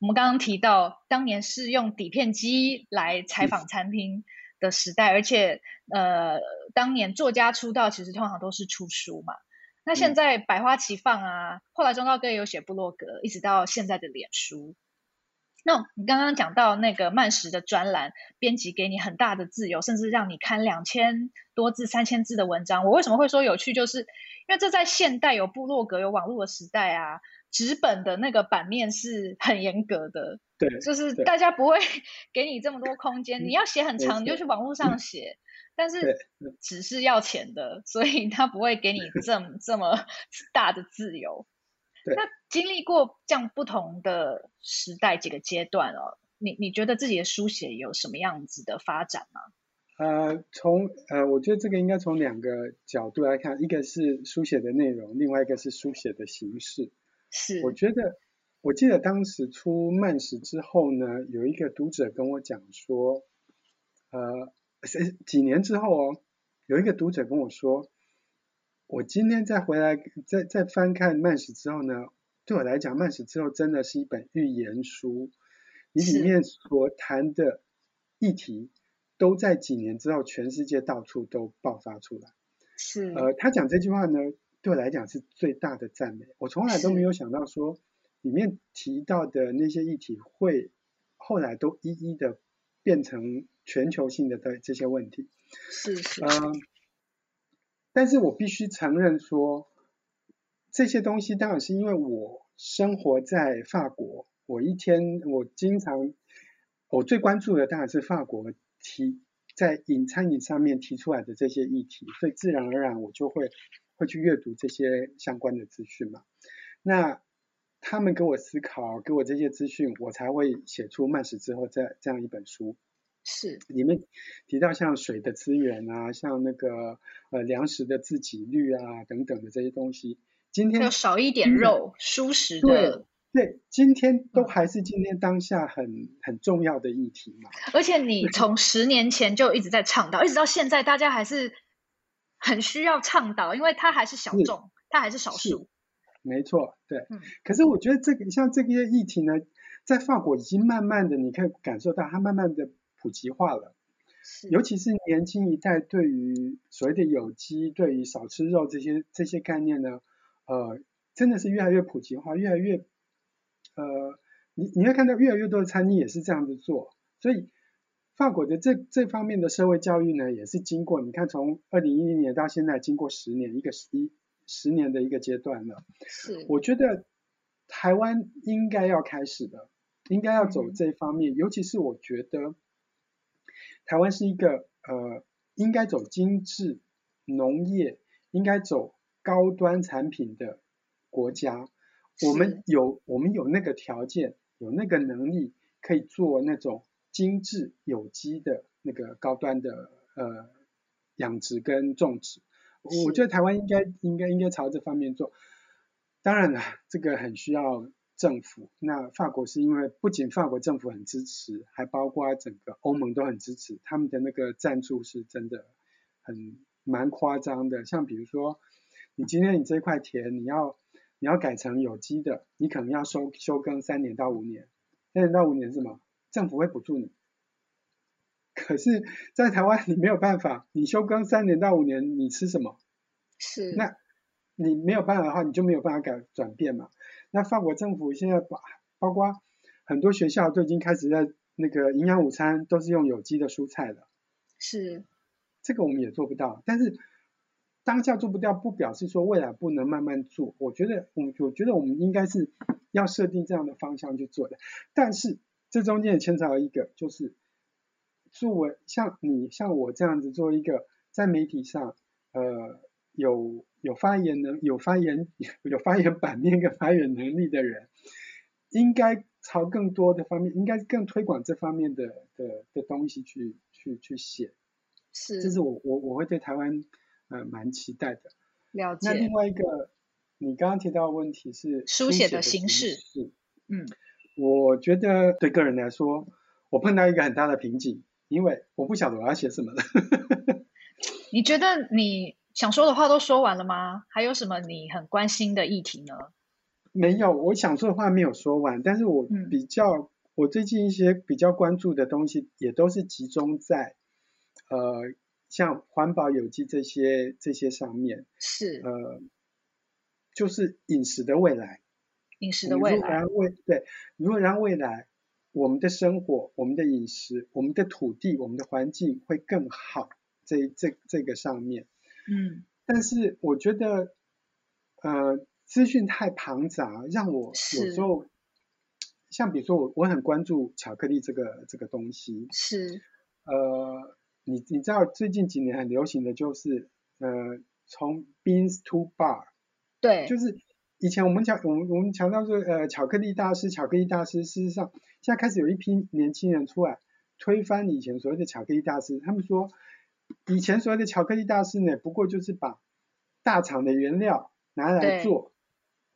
我们刚刚提到当年是用底片机来采访餐厅的时代，而且呃当年作家出道其实通常都是出书嘛。那现在百花齐放啊，嗯、后来忠道哥也有写部落格，一直到现在的脸书。那你刚刚讲到那个慢食的专栏，编辑给你很大的自由，甚至让你看两千多字、三千字的文章。我为什么会说有趣？就是因为这在现代有部落格、有网络的时代啊，纸本的那个版面是很严格的，对，就是大家不会 给你这么多空间。你要写很长，你就去网络上写。但是只是要钱的，所以他不会给你这么这么 大的自由。对。那经历过这样不同的时代几个阶段哦，你你觉得自己的书写有什么样子的发展吗？呃，从呃，我觉得这个应该从两个角度来看，一个是书写的内容，另外一个是书写的形式。是。我觉得，我记得当时出慢食之后呢，有一个读者跟我讲说，呃。是几年之后哦，有一个读者跟我说，我今天再回来再再翻看慢史之后呢，对我来讲，慢史之后真的是一本预言书。你里面所谈的议题，都在几年之后，全世界到处都爆发出来。是。呃，他讲这句话呢，对我来讲是最大的赞美。我从来都没有想到说，里面提到的那些议题会后来都一一的变成。全球性的的这些问题，是是，嗯、呃，但是我必须承认说，这些东西当然是因为我生活在法国，我一天我经常，我最关注的当然是法国提在饮餐饮上面提出来的这些议题，所以自然而然我就会会去阅读这些相关的资讯嘛。那他们给我思考，给我这些资讯，我才会写出慢食之后这这样一本书。是，里面提到像水的资源啊，像那个呃粮食的自给率啊等等的这些东西，今天要少一点肉，蔬食的，对对，今天都还是今天当下很很重要的议题嘛。而且你从十年前就一直在倡导，一直到现在，大家还是很需要倡导，因为它还是小众，它还是少数。没错，对。嗯。可是我觉得这个像这个议题呢，在法国已经慢慢的，你可以感受到它慢慢的。普及化了，尤其是年轻一代对于所谓的有机、对于少吃肉这些这些概念呢，呃，真的是越来越普及化，越来越，呃，你你会看到越来越多的餐厅也是这样子做，所以法国的这这方面的社会教育呢，也是经过你看从二零一零年到现在，经过十年一个十一十年的一个阶段了，是，我觉得台湾应该要开始的，应该要走这方面，嗯、尤其是我觉得。台湾是一个呃，应该走精致农业，应该走高端产品的国家。我们有我们有那个条件，有那个能力，可以做那种精致有机的那个高端的呃养殖跟种植。我觉得台湾应该应该应该朝这方面做。当然了，这个很需要。政府，那法国是因为不仅法国政府很支持，还包括整个欧盟都很支持，他们的那个赞助是真的很蛮夸张的。像比如说，你今天你这块田你要你要改成有机的，你可能要收休耕三年到五年，三年到五年是什么？政府会补助你。可是，在台湾你没有办法，你休耕三年到五年，你吃什么？是。那你没有办法的话，你就没有办法改转变嘛。那法国政府现在把包括很多学校都已经开始在那个营养午餐都是用有机的蔬菜了。是，这个我们也做不到，但是当下做不掉，不表示说未来不能慢慢做。我觉得，我我觉得我们应该是要设定这样的方向去做的。但是这中间也牵扯到一个，就是作为像你像我这样子做一个在媒体上，呃，有有发言能有发言 有发言版面跟发言能力的人，应该朝更多的方面，应该更推广这方面的的的东西去。去去写，是，这是我我我会对台湾呃蛮期待的。了解。那另外一个，你刚刚提到的问题是书写的形式。是嗯，我觉得对个人来说，我碰到一个很大的瓶颈，因为我不晓得我要写什么了。你觉得你想说的话都说完了吗？还有什么你很关心的议题呢？没有，我想说的话没有说完，但是我比较。嗯我最近一些比较关注的东西，也都是集中在，呃，像环保、有机这些这些上面。是。呃，就是饮食的未来。饮食的未来。如果让未对，如果让未来我们的生活、我们的饮食、我们的土地、我们的环境会更好，这这这个上面。嗯。但是我觉得，呃，资讯太庞杂，让我有时候。像比如说我我很关注巧克力这个这个东西，是，呃，你你知道最近几年很流行的就是呃从 beans to bar，对，就是以前我们强我们我们强调说呃巧克力大师巧克力大师，事实上现在开始有一批年轻人出来推翻以前所谓的巧克力大师，他们说以前所谓的巧克力大师呢，不过就是把大厂的原料拿来做，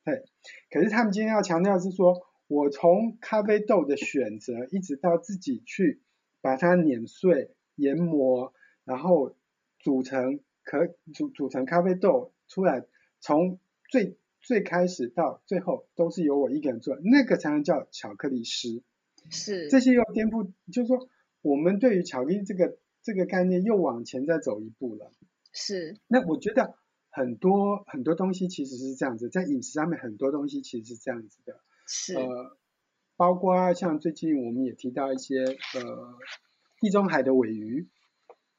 对，对，可是他们今天要强调是说。我从咖啡豆的选择，一直到自己去把它碾碎、研磨，然后组成可组组成咖啡豆出来，从最最开始到最后都是由我一个人做，那个才能叫巧克力师。是这些要颠覆，就是说我们对于巧克力这个这个概念又往前再走一步了。是。那我觉得很多很多东西其实是这样子，在饮食上面很多东西其实是这样子的。是，呃，包括像最近我们也提到一些呃地中海的尾鱼，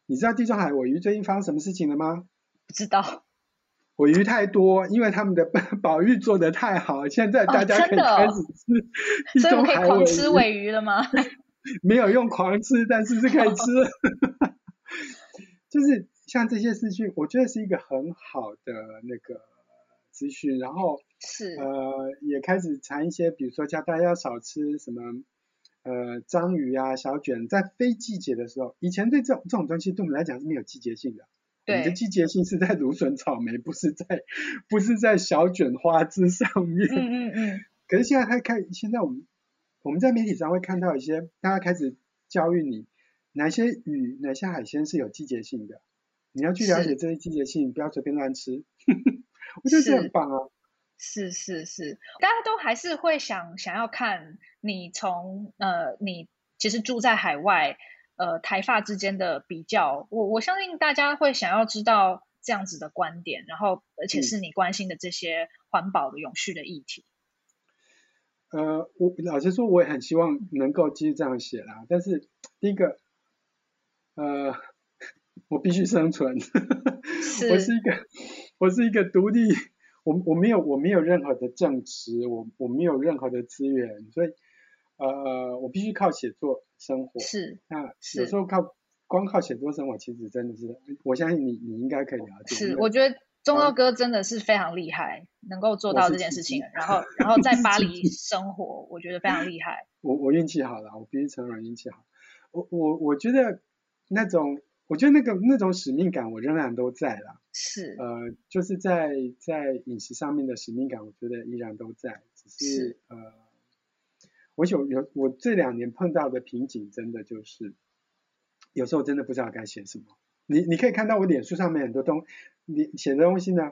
你知道地中海尾鱼最近发生什么事情了吗？不知道。尾鱼太多，因为他们的 保育做得太好，现在大家可以开始吃地中海尾鱼。哦，所以我可以狂吃鮪鱼了吗？没有用狂吃，但是是可以吃。就是像这些事情，我觉得是一个很好的那个。资讯，然后是呃也开始谈一些，比如说叫大家要少吃什么呃章鱼啊、小卷，在非季节的时候，以前对这种这种东西对我们来讲是没有季节性的，对，我们的季节性是在芦笋、草莓，不是在不是在小卷花枝上面。嗯嗯嗯。可是现在他开，现在我们我们在媒体上会看到一些，大家开始教育你哪些鱼、哪些海鲜是有季节性的，你要去了解这些季节性，不要随便乱吃。我觉得这很棒啊！是是是，大家都还是会想想要看你从呃，你其实住在海外，呃，台发之间的比较。我我相信大家会想要知道这样子的观点，然后而且是你关心的这些环保的永续的议题。呃，我老实说，我也很希望能够继续这样写啦。但是第一个，呃，我必须生存，是我是一个。我是一个独立，我我没有我没有任何的正职，我我没有任何的资源，所以呃我必须靠写作生活。是，那有时候靠光靠写作生活，其实真的是，我相信你你应该可以了解。是，我觉得忠孝哥真的是非常厉害，能够做到这件事情，然后然后在巴黎 生活，我觉得非常厉害。我我运气好了，我必须承认运气好。我我我觉得那种。我觉得那个那种使命感，我仍然都在啦。是。呃，就是在在饮食上面的使命感，我觉得依然都在。只是，是呃，我有有我这两年碰到的瓶颈，真的就是有时候真的不知道该写什么。你你可以看到我脸书上面很多东，你写的东西呢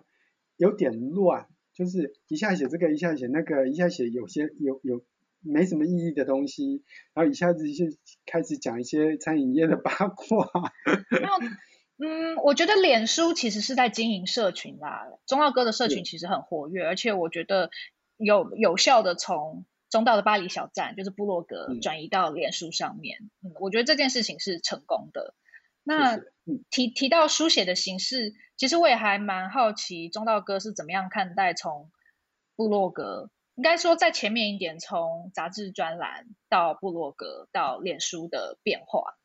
有点乱，就是一下写这个，一下写那个，一下写有些有有。没什么意义的东西，然后一下子就开始讲一些餐饮业的八卦。嗯，我觉得脸书其实是在经营社群啦。中道哥的社群其实很活跃，而且我觉得有有效的从中道的巴黎小站，就是部落格转移到脸书上面。我觉得这件事情是成功的。那提提到书写的形式，其实我也还蛮好奇，中道哥是怎么样看待从部落格，应该说在前面一点，从杂志专栏到部落格到脸书的变化。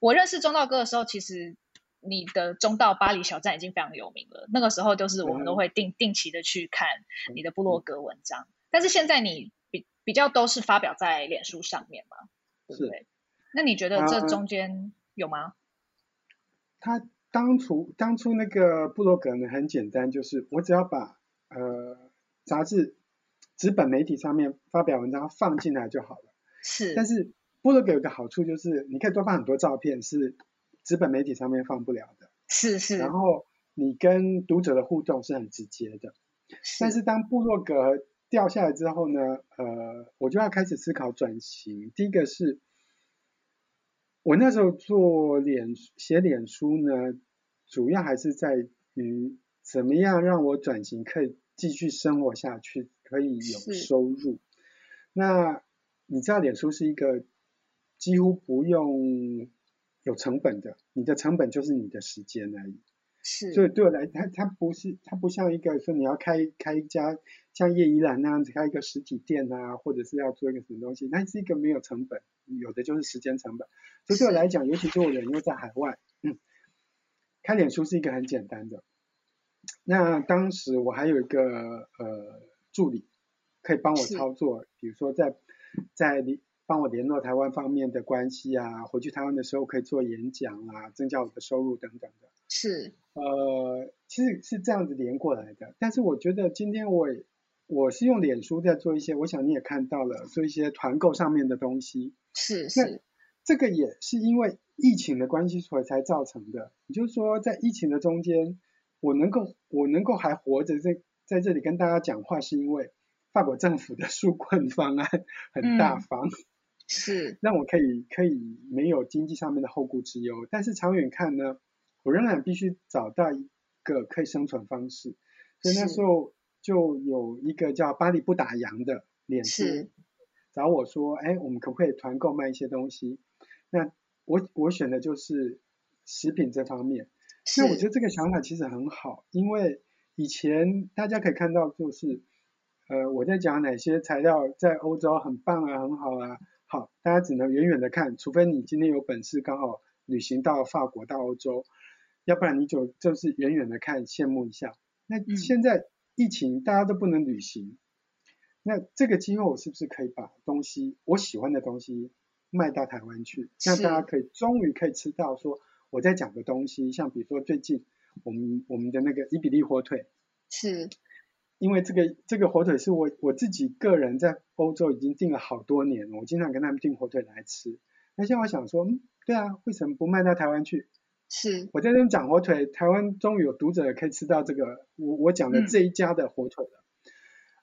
我认识中道哥的时候，其实你的中道巴黎小站已经非常有名了。那个时候，就是我们都会定定期的去看你的部落格文章。但是现在你比比较都是发表在脸书上面嘛，对不对？那你觉得这中间有吗？他当初当初那个部落格呢，很简单，就是我只要把呃杂志纸本媒体上面发表文章放进来就好了。是。但是部落格有个好处就是，你可以多放很多照片，是纸本媒体上面放不了的。是是。然后你跟读者的互动是很直接的。是。但是当部落格掉下来之后呢，呃，我就要开始思考转型。第一个是。我那时候做脸写脸书呢，主要还是在于怎么样让我转型可以继续生活下去，可以有收入。那你知道脸书是一个几乎不用有成本的，你的成本就是你的时间而已。是，所以对我来，它它不是，它不像一个说你要开开一家像叶怡兰那样子开一个实体店啊，或者是要做一个什么东西，那是一个没有成本，有的就是时间成本。所以对我来讲，尤其是我人又在海外，嗯，开脸书是一个很简单的。那当时我还有一个呃助理可以帮我操作，比如说在在你。帮我联络台湾方面的关系啊，回去台湾的时候可以做演讲啊，增加我的收入等等的。是，呃，其实是这样子连过来的。但是我觉得今天我我是用脸书在做一些，我想你也看到了，做一些团购上面的东西。是是，这个也是因为疫情的关系所以才造成的。也就是说，在疫情的中间，我能够我能够还活着在在这里跟大家讲话，是因为法国政府的纾困方案很大方。嗯是，让我可以可以没有经济上面的后顾之忧，但是长远看呢，我仍然必须找到一个可以生存方式，所以那时候就有一个叫巴黎不打烊的脸书找我说，哎，我们可不可以团购卖一些东西？那我我选的就是食品这方面，那我觉得这个想法其实很好，因为以前大家可以看到就是，呃，我在讲哪些材料在欧洲很棒啊，很好啊。好，大家只能远远的看，除非你今天有本事刚好旅行到法国到欧洲，要不然你就就是远远的看，羡慕一下。那现在疫情大家都不能旅行，那这个机会我是不是可以把东西我喜欢的东西卖到台湾去，让大家可以终于可以吃到说我在讲的东西，像比如说最近我们我们的那个伊比利火腿是。因为这个这个火腿是我我自己个人在欧洲已经订了好多年了，我经常跟他们订火腿来吃。那现在我想说，嗯，对啊，为什么不卖到台湾去？是，我在这边讲火腿，台湾终于有读者可以吃到这个我我讲的这一家的火腿了。嗯。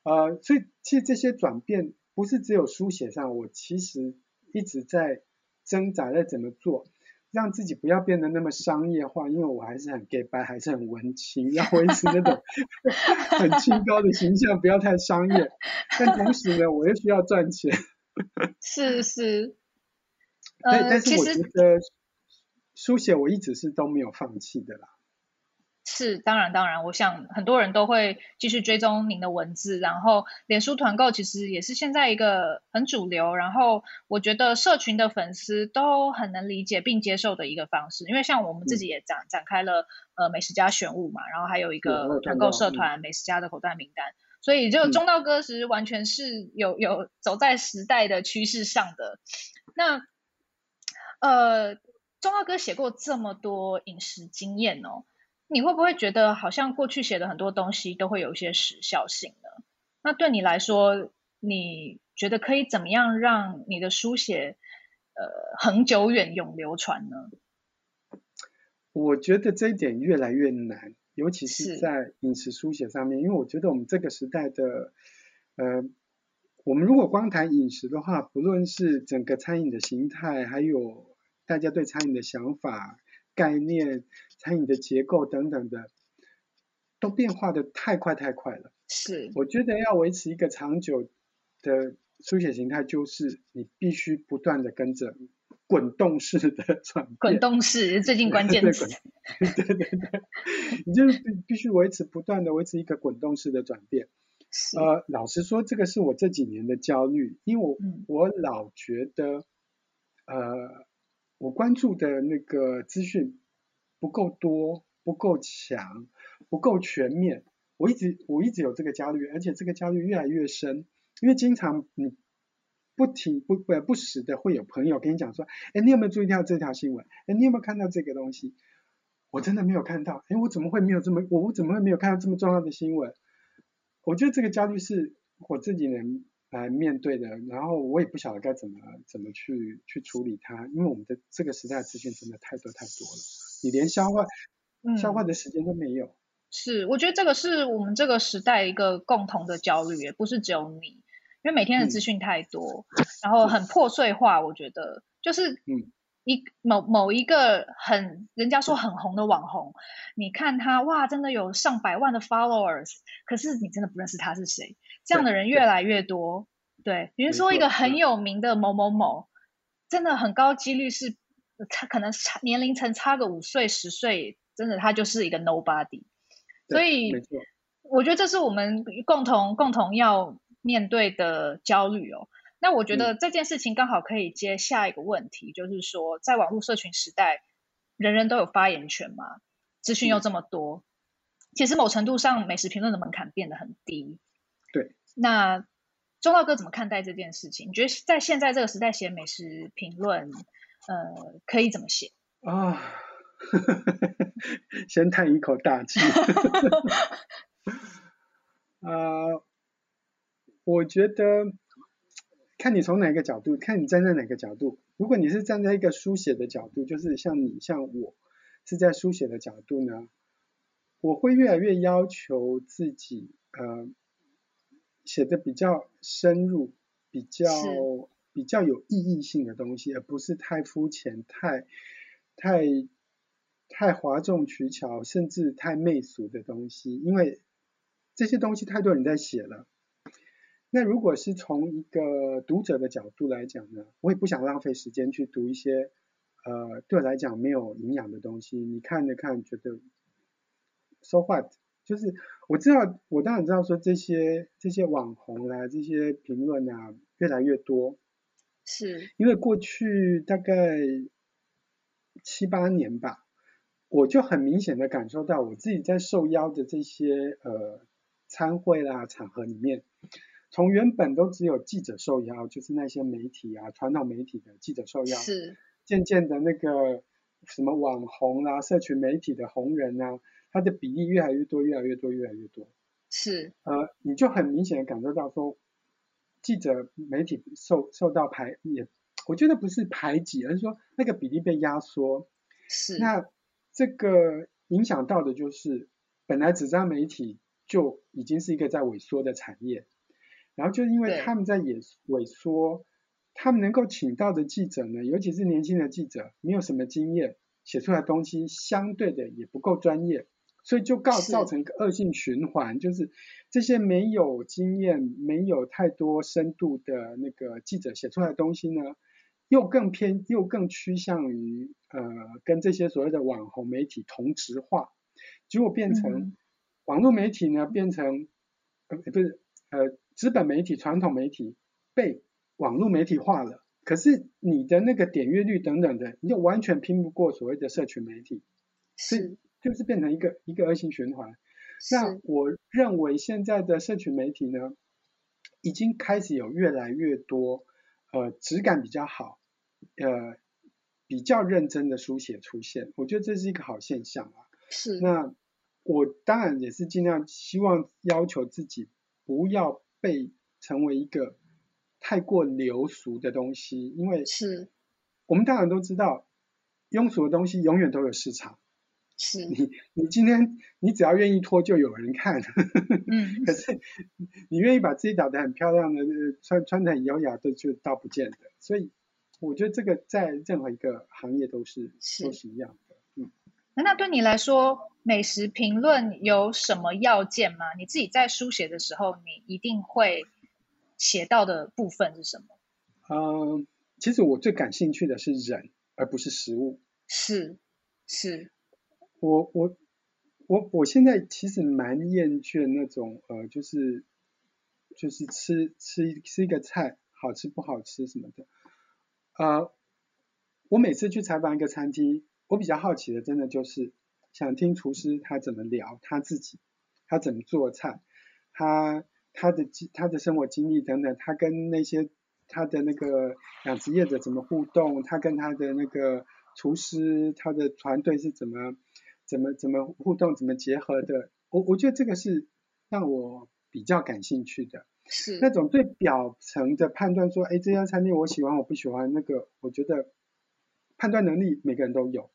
呃，所以其实这些转变不是只有书写上，我其实一直在挣扎在怎么做。让自己不要变得那么商业化，因为我还是很 gay 白，还是很文青，要维持那种 很清高的形象，不要太商业。但同时呢，我又需要赚钱。是是。呃，但是我觉得书写我一直是都没有放弃的啦。是，当然当然，我想很多人都会继续追踪您的文字，然后脸书团购其实也是现在一个很主流，然后我觉得社群的粉丝都很能理解并接受的一个方式，因为像我们自己也展、嗯、展开了呃美食家选物嘛，然后还有一个团购社团、嗯、美食家的口袋名单，所以就中道哥实完全是有有走在时代的趋势上的。那呃，中道哥写过这么多饮食经验哦。你会不会觉得好像过去写的很多东西都会有一些时效性呢？那对你来说，你觉得可以怎么样让你的书写呃恒久远永流传呢？我觉得这一点越来越难，尤其是在饮食书写上面，因为我觉得我们这个时代的呃，我们如果光谈饮食的话，不论是整个餐饮的形态，还有大家对餐饮的想法。概念、餐饮的结构等等的，都变化的太快太快了。是，我觉得要维持一个长久的书写形态就是你必须不断的跟着滚动式的转变。滚动式最近关键词。对对对，你就是必必须维持不断的维持一个滚动式的转变。呃，老实说，这个是我这几年的焦虑，因为我、嗯、我老觉得，呃，我关注的那个资讯不够多，不够强，不够全面。我一直我一直有这个焦虑，而且这个焦虑越来越深，因为经常你不停不不不时的会有朋友跟你讲说，哎，你有没有注意到这条新闻？哎，你有没有看到这个东西？我真的没有看到，哎，我怎么会没有这么我我怎么会没有看到这么重要的新闻？我觉得这个焦虑是我自己能来面对的，然后我也不晓得该怎么怎么去去处理它，因为我们的这个时代的资讯真的太多太多了，你连消化、嗯、消化的时间都没有。是，我觉得这个是我们这个时代一个共同的焦虑，也不是只有你，因为每天的资讯太多，嗯、然后很破碎化。我觉得就是嗯。一某某一个很人家说很红的网红，你看他哇，真的有上百万的 followers，可是你真的不认识他是谁。这样的人越来越多。对，对，比如说一个很有名的某某某，真的很高几率是他可能差年龄层差个五岁十岁，真的他就是一个 nobody。所以我觉得这是我们共同共同要面对的焦虑哦。那我觉得这件事情刚好可以接下一个问题，嗯、就是说，在网络社群时代，人人都有发言权嘛，资讯又这么多，嗯、其实某程度上，美食评论的门槛变得很低。那钟道哥怎么看待这件事情？你觉得在现在这个时代写美食评论，呃，可以怎么写？啊，先叹一口大气。啊、我觉得。看你从哪个角度，看你站在哪个角度。如果你是站在一个书写的角度，就是像你像我是在书写的角度呢，我会越来越要求自己，呃，写的比较深入，比较比较有意义性的东西，而不是太肤浅、太太太哗众取巧，甚至太媚俗的东西，因为这些东西太多人在写了。那如果是从一个读者的角度来讲呢，我也不想浪费时间去读一些，呃，对我来讲没有营养的东西。你看着看，觉得 so what？就是我知道，我当然知道说这些这些网红啦，这些评论啊，越来越多。是。因为过去大概七八年吧，我就很明显的感受到，我自己在受邀的这些呃参会啦场合里面。从原本都只有记者受邀，就是那些媒体啊，传统媒体的记者受邀，是渐渐的那个什么网红啊，社群媒体的红人啊，它的比例越来越多，越来越多，越来越多。是呃，你就很明显的感受到说，记者媒体受受到排也，我觉得不是排挤，而是说那个比例被压缩。是那这个影响到的就是，本来纸张媒体就已经是一个在萎缩的产业。然后就因为他们在也萎缩，他们能够请到的记者呢，尤其是年轻的记者，没有什么经验，写出来的东西相对的也不够专业，所以就告造成一个恶性循环，就是这些没有经验、没有太多深度的那个记者写出来的东西呢，又更偏又更趋向于呃跟这些所谓的网红媒体同质化，结果变成网络媒体呢变成呃不是呃。资本媒体、传统媒体被网络媒体化了，可是你的那个点阅率等等的，你就完全拼不过所谓的社群媒体，是就是变成一个一个恶性循环。那我认为现在的社群媒体呢，已经开始有越来越多呃质感比较好、呃比较认真的书写出现，我觉得这是一个好现象啊。是。那我当然也是尽量希望要求自己不要。被成为一个太过流俗的东西，因为是我们当然都知道，庸俗的东西永远都有市场。是你，你今天你只要愿意脱，就有人看。嗯，可是你愿意把自己打得很漂亮的，穿穿得很优雅的，就倒不见得。所以我觉得这个在任何一个行业都是是都是一样的。嗯，那对你来说？美食评论有什么要件吗？你自己在书写的时候，你一定会写到的部分是什么？嗯、呃，其实我最感兴趣的是人，而不是食物。是，是。我我我我现在其实蛮厌倦那种呃，就是就是吃吃吃一个菜好吃不好吃什么的。呃，我每次去采访一个餐厅，我比较好奇的，真的就是想听厨师他怎么聊他自己，他怎么做菜，他他的他的生活经历等等，他跟那些他的那个养殖业者怎么互动，他跟他的那个厨师他的团队是怎么怎么怎么互动，怎么结合的。我我觉得这个是让我比较感兴趣的。是那种最表层的判断，说，哎，这家餐厅我喜欢，我不喜欢，那个我觉得判断能力每个人都有。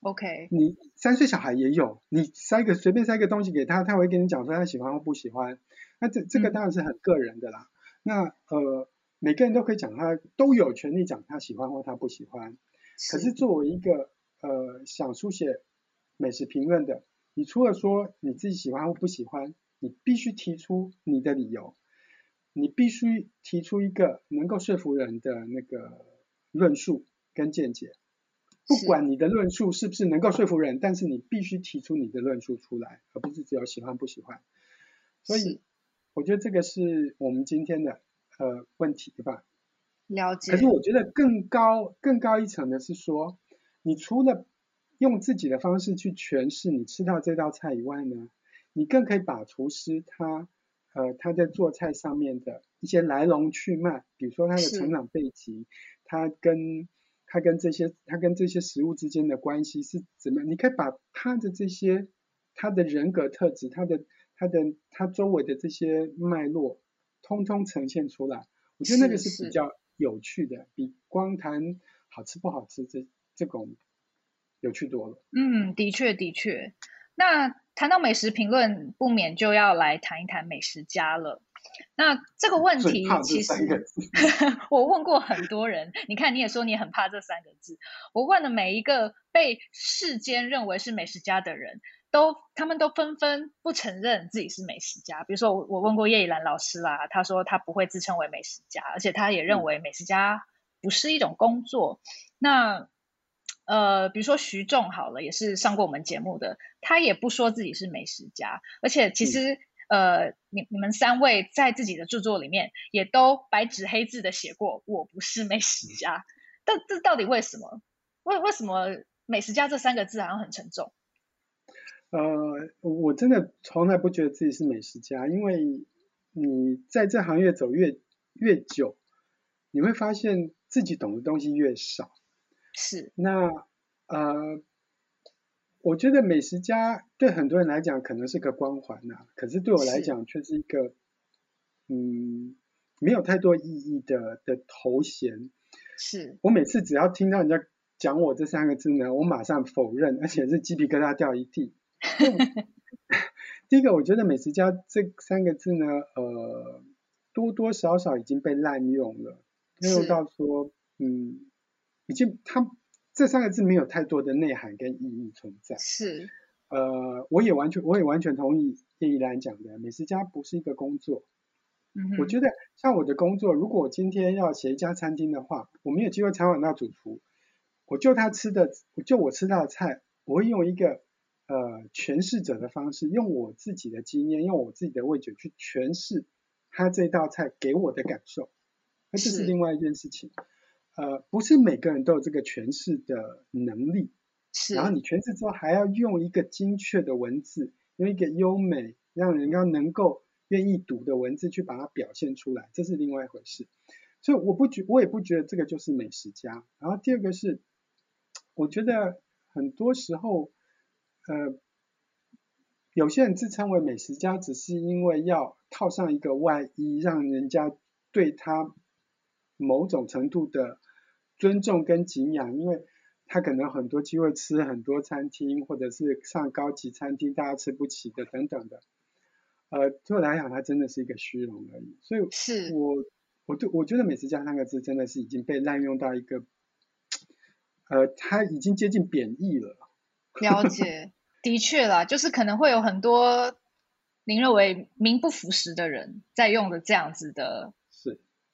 OK，你三岁小孩也有，你塞个随便塞个东西给他，他会跟你讲说他喜欢或不喜欢。那这这个当然是很个人的啦。嗯、那呃，每个人都可以讲他都有权利讲他喜欢或他不喜欢。是可是作为一个呃想书写美食评论的，你除了说你自己喜欢或不喜欢，你必须提出你的理由。你必须提出一个能够说服人的那个论述跟见解，不管你的论述是不是能够说服人，但是你必须提出你的论述出来，而不是只有喜欢不喜欢。所以，我觉得这个是我们今天的呃问题，对吧？了解。可是我觉得更高更高一层的是说，你除了用自己的方式去诠释你吃到这道菜以外呢，你更可以把厨师他。呃，他在做菜上面的一些来龙去脉，比如说他的成长背景，他跟他跟这些他跟这些食物之间的关系是怎么样？你可以把他的这些他的人格特质，他的他的他周围的这些脉络，通通呈现出来。我觉得那个是比较有趣的，比光谈好吃不好吃这这种有趣多了。嗯，的确的确。那谈到美食评论，不免就要来谈一谈美食家了。那这个问题其实 我问过很多人，你看你也说你很怕这三个字。我问的每一个被世间认为是美食家的人都，他们都纷纷不承认自己是美食家。比如说我我问过叶以兰老师啦，他说他不会自称为美食家，而且他也认为美食家不是一种工作。那呃，比如说徐仲好了，也是上过我们节目的，他也不说自己是美食家，而且其实、嗯、呃，你你们三位在自己的著作里面也都白纸黑字的写过，我不是美食家。但这到底为什么？为为什么美食家这三个字好像很沉重？呃，我真的从来不觉得自己是美食家，因为你在这行业走越越久，你会发现自己懂的东西越少。是，那呃，我觉得美食家对很多人来讲可能是个光环呐、啊，可是对我来讲却是一个，是嗯，没有太多意义的的头衔。是我每次只要听到人家讲我这三个字呢，我马上否认，而且是鸡皮疙瘩掉一地。第一个，我觉得美食家这三个字呢，呃，多多少少已经被滥用了，滥用到说，嗯。已经，他这三个字没有太多的内涵跟意义存在。是，呃，我也完全，我也完全同意叶一兰讲的，美食家不是一个工作。嗯，我觉得像我的工作，如果我今天要写一家餐厅的话，我没有机会采访到主厨，我就他吃的，就我吃到的菜，我会用一个呃诠释者的方式，用我自己的经验，用我自己的味觉去诠释他这道菜给我的感受，那这是另外一件事情。呃，不是每个人都有这个诠释的能力，是。然后你诠释之后还要用一个精确的文字，用一个优美让人家能够愿意读的文字去把它表现出来，这是另外一回事。所以我不觉，我也不觉得这个就是美食家。然后第二个是，我觉得很多时候，呃，有些人自称为美食家，只是因为要套上一个外衣，让人家对他某种程度的。尊重跟敬仰，因为他可能很多机会吃很多餐厅，或者是上高级餐厅，大家吃不起的等等的。呃，对我来讲，他真的是一个虚荣而已。所以，是我我对我觉得“美食家”三个字真的是已经被滥用到一个，呃，他已经接近贬义了。了解，的确啦，就是可能会有很多您认为名不符实的人在用的这样子的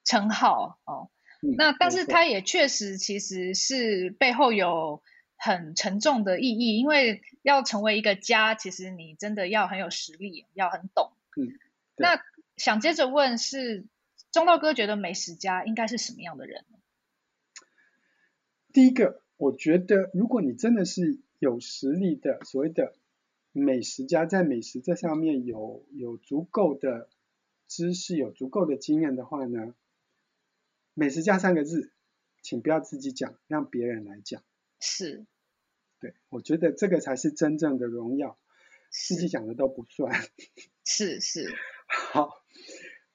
称号哦。嗯、那但是它也确实其实是背后有很沉重的意义，因为要成为一个家，其实你真的要很有实力，要很懂。嗯，那想接着问是，中道哥觉得美食家应该是什么样的人？第一个，我觉得如果你真的是有实力的所谓的美食家，在美食这上面有有足够的知识、有足够的经验的话呢，美食家三个字，请不要自己讲，让别人来讲。是，对，我觉得这个才是真正的荣耀，自己讲的都不算。是是。好，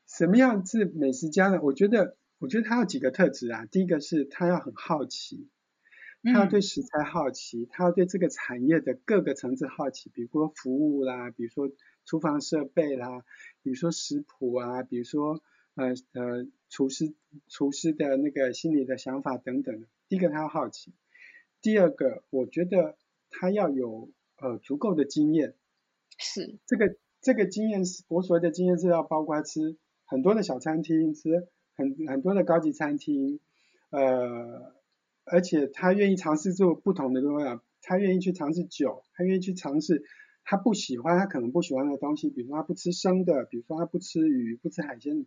什么样是美食家呢？我觉得，我觉得他有几个特质啊。第一个是他要很好奇，他要对食材好奇，嗯、他要对这个产业的各个层次好奇，比如说服务啦，比如说厨房设备啦，比如说食谱啊，比如说呃呃厨师厨师的那个心理的想法等等。第一个他要好奇。第二个，我觉得他要有呃足够的经验，是这个这个经验是我所谓的经验是要包括吃很多的小餐厅，吃很很多的高级餐厅，呃，而且他愿意尝试做不同的东西，他愿意去尝试酒，他愿意去尝试他不喜欢他可能不喜欢的东西，比如说他不吃生的，比如说他不吃鱼，不吃海鲜，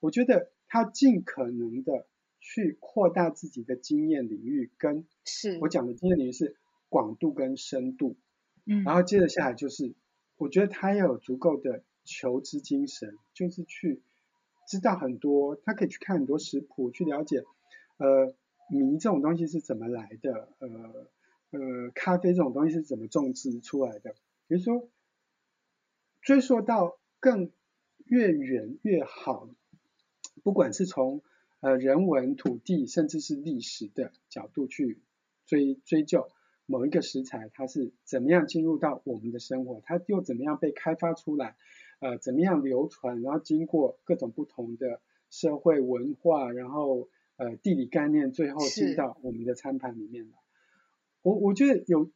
我觉得他尽可能的。去扩大自己的经验领域，跟是我讲的经验领域是广度跟深度，嗯，然后接着下来就是，我觉得他要有足够的求知精神，就是去知道很多，他可以去看很多食谱，去了解，呃，米这种东西是怎么来的，呃呃，咖啡这种东西是怎么种植出来的，比如说追溯到更越远越好，不管是从呃，人文、土地，甚至是历史的角度去追追究某一个食材，它是怎么样进入到我们的生活，它又怎么样被开发出来，呃，怎么样流传，然后经过各种不同的社会文化，然后呃地理概念，最后进到我们的餐盘里面来。我我觉得有，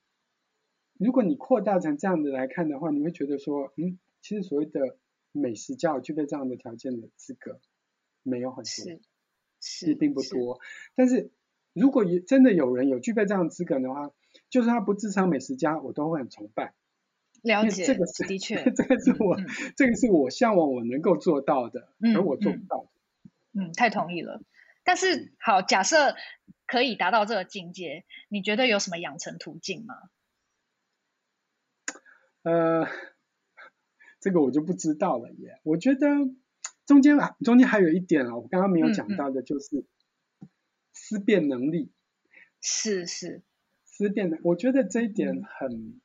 如果你扩大成这样的来看的话，你会觉得说，嗯，其实所谓的美食家具备这样的条件的资格没有很多。是并不多，但是如果也真的有人有具备这样的资格的话，就是他不自称美食家，我都会很崇拜。了解，这个是的确，这个是我、嗯，这个是我向往我能够做到的，嗯、而我做不到的。嗯，太同意了。但是好，假设可以达到这个境界，你觉得有什么养成途径吗？呃，这个我就不知道了耶。我觉得。中间啊，中间还有一点啊，我刚刚没有讲到的，就是思辨能力。是是，思辨的，我觉得这一点很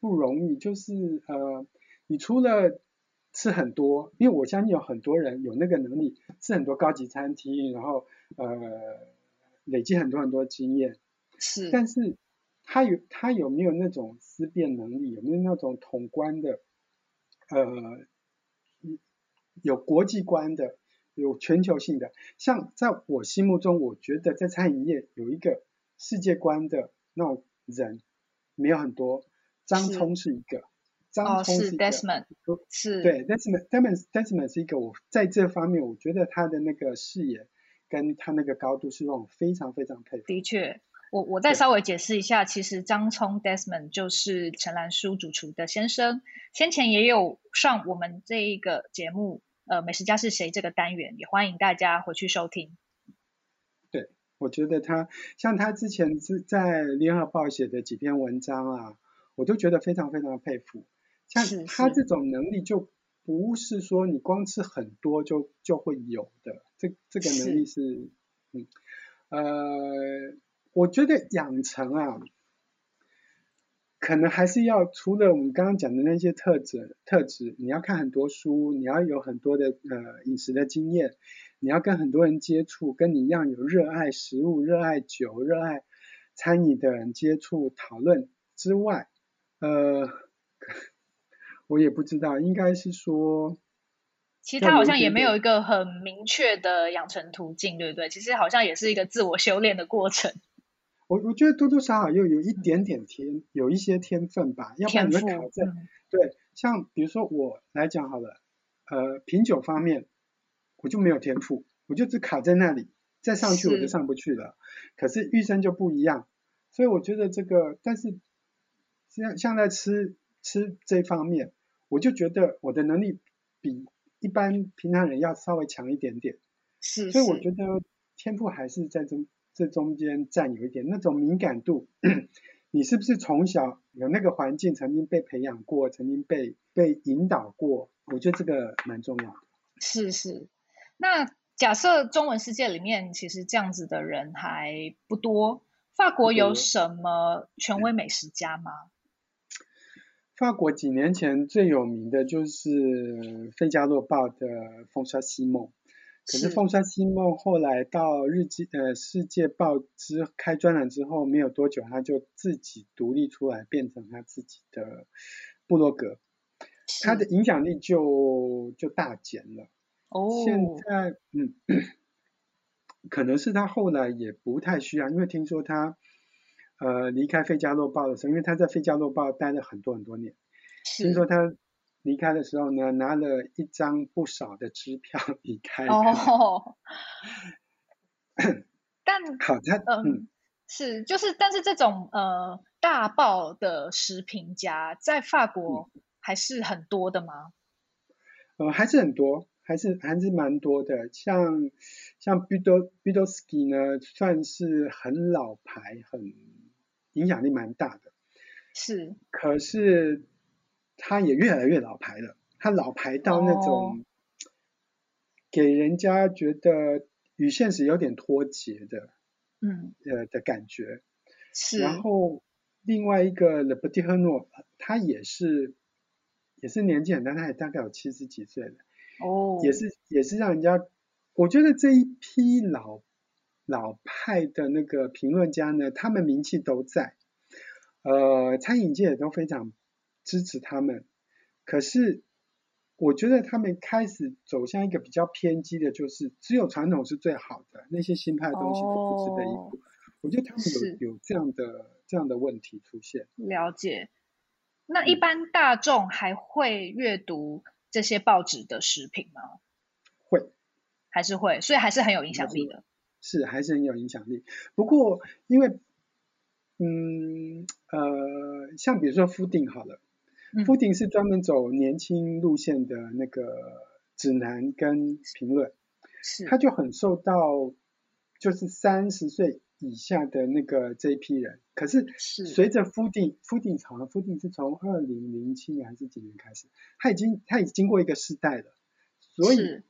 不容易。就是呃，你除了吃很多，因为我相信有很多人有那个能力，吃很多高级餐厅，然后呃，累积很多很多经验。是，但是他有他有没有那种思辨能力？有没有那种统观的呃？有国际观的，有全球性的，像在我心目中，我觉得在餐饮业有一个世界观的那种人没有很多。张聪是一个，张聪是 Desmond，是，对，Desmond，Desmond，Desmond 是一个，我在这方面，我觉得他的那个视野跟他那个高度是让我非常非常佩服。的确，我我再稍微解释一下，其实张聪 Desmond 就是陈兰书主厨的先生，先前也有上我们这一个节目。呃，美食家是谁？这个单元也欢迎大家回去收听。对，我觉得他像他之前是在联合报写的几篇文章啊，我都觉得非常非常佩服。像他这种能力，就不是说你光吃很多就就会有的。这这个能力是，是，嗯，呃，我觉得养成啊。可能还是要除了我们刚刚讲的那些特质，特质，你要看很多书，你要有很多的呃饮食的经验，你要跟很多人接触，跟你一样有热爱食物、热爱酒、热爱餐饮的人接触讨论之外，呃，我也不知道，应该是说，其实他好像也没有一个很明确的养成途径，对不对？其实好像也是一个自我修炼的过程。我我觉得多多少少又有一点点天，有一些天分吧，要不然你会卡在。对，像比如说我来讲好了，呃，品酒方面我就没有天赋，我就只卡在那里，再上去我就上不去了。是可是玉生就不一样，所以我觉得这个，但是像像在吃吃这方面，我就觉得我的能力比一般平常人要稍微强一点点。是，是，所以我觉得天赋还是在中这中间占有一点那种敏感度。你是不是从小有那个环境，曾经被培养过，曾经被被引导过？我觉得这个蛮重要的。是是，那假设中文世界里面其实这样子的人还不多。法国有什么权威美食家吗？法国几年前最有名的就是《费加罗报》的凤莎西梦。可是凤莎西梦后来到日记呃世界报之开专栏之后没有多久，他就自己独立出来，变成他自己的部落格，他的影响力就就大减了。哦，现在嗯，可能是他后来也不太需要，因为听说他呃离开费加洛报的时候，因为他在费加洛报待了很多很多年，听说他。离开的时候呢，拿了一张不少的支票离开。哦，但好，他嗯，嗯是就是，但是这种呃大爆的食品家在法国还是很多的吗？呃，还是很多，还是还是蛮多的。像像 Budo Budowski 呢，算是很老牌，很影响力蛮大的。是，可是。他也越来越老牌了，他老牌到那种给人家觉得与现实有点脱节的，嗯，呃的感觉。是。然后另外一个 Le Petit Renaud，他也是也是年纪很大，他也大概有七十几岁了。哦。也是也是让人家，我觉得这一批老老派的那个评论家呢，他们名气都在，呃，餐饮界也都非常。支持他们，可是我觉得他们开始走向一个比较偏激的，就是只有传统是最好的，那些新派的东西都不值得一顾。我觉得他们有有这样的这样的问题出现。了解。那一般大众还会阅读这些报纸的食品吗？会，还是会，所以还是很有影响力的。是，还是很有影响力。不过因为，嗯呃，像比如说 Fooding 好了。Fooding 是专门走年轻路线的那个指南跟评论，是，他就很受到就是三十岁以下的那个这一批人。可是随着 Fooding，Fooding 好像 Fooding 是从二零零七年还是几年开始，他已经他已经经过一个世代了，所以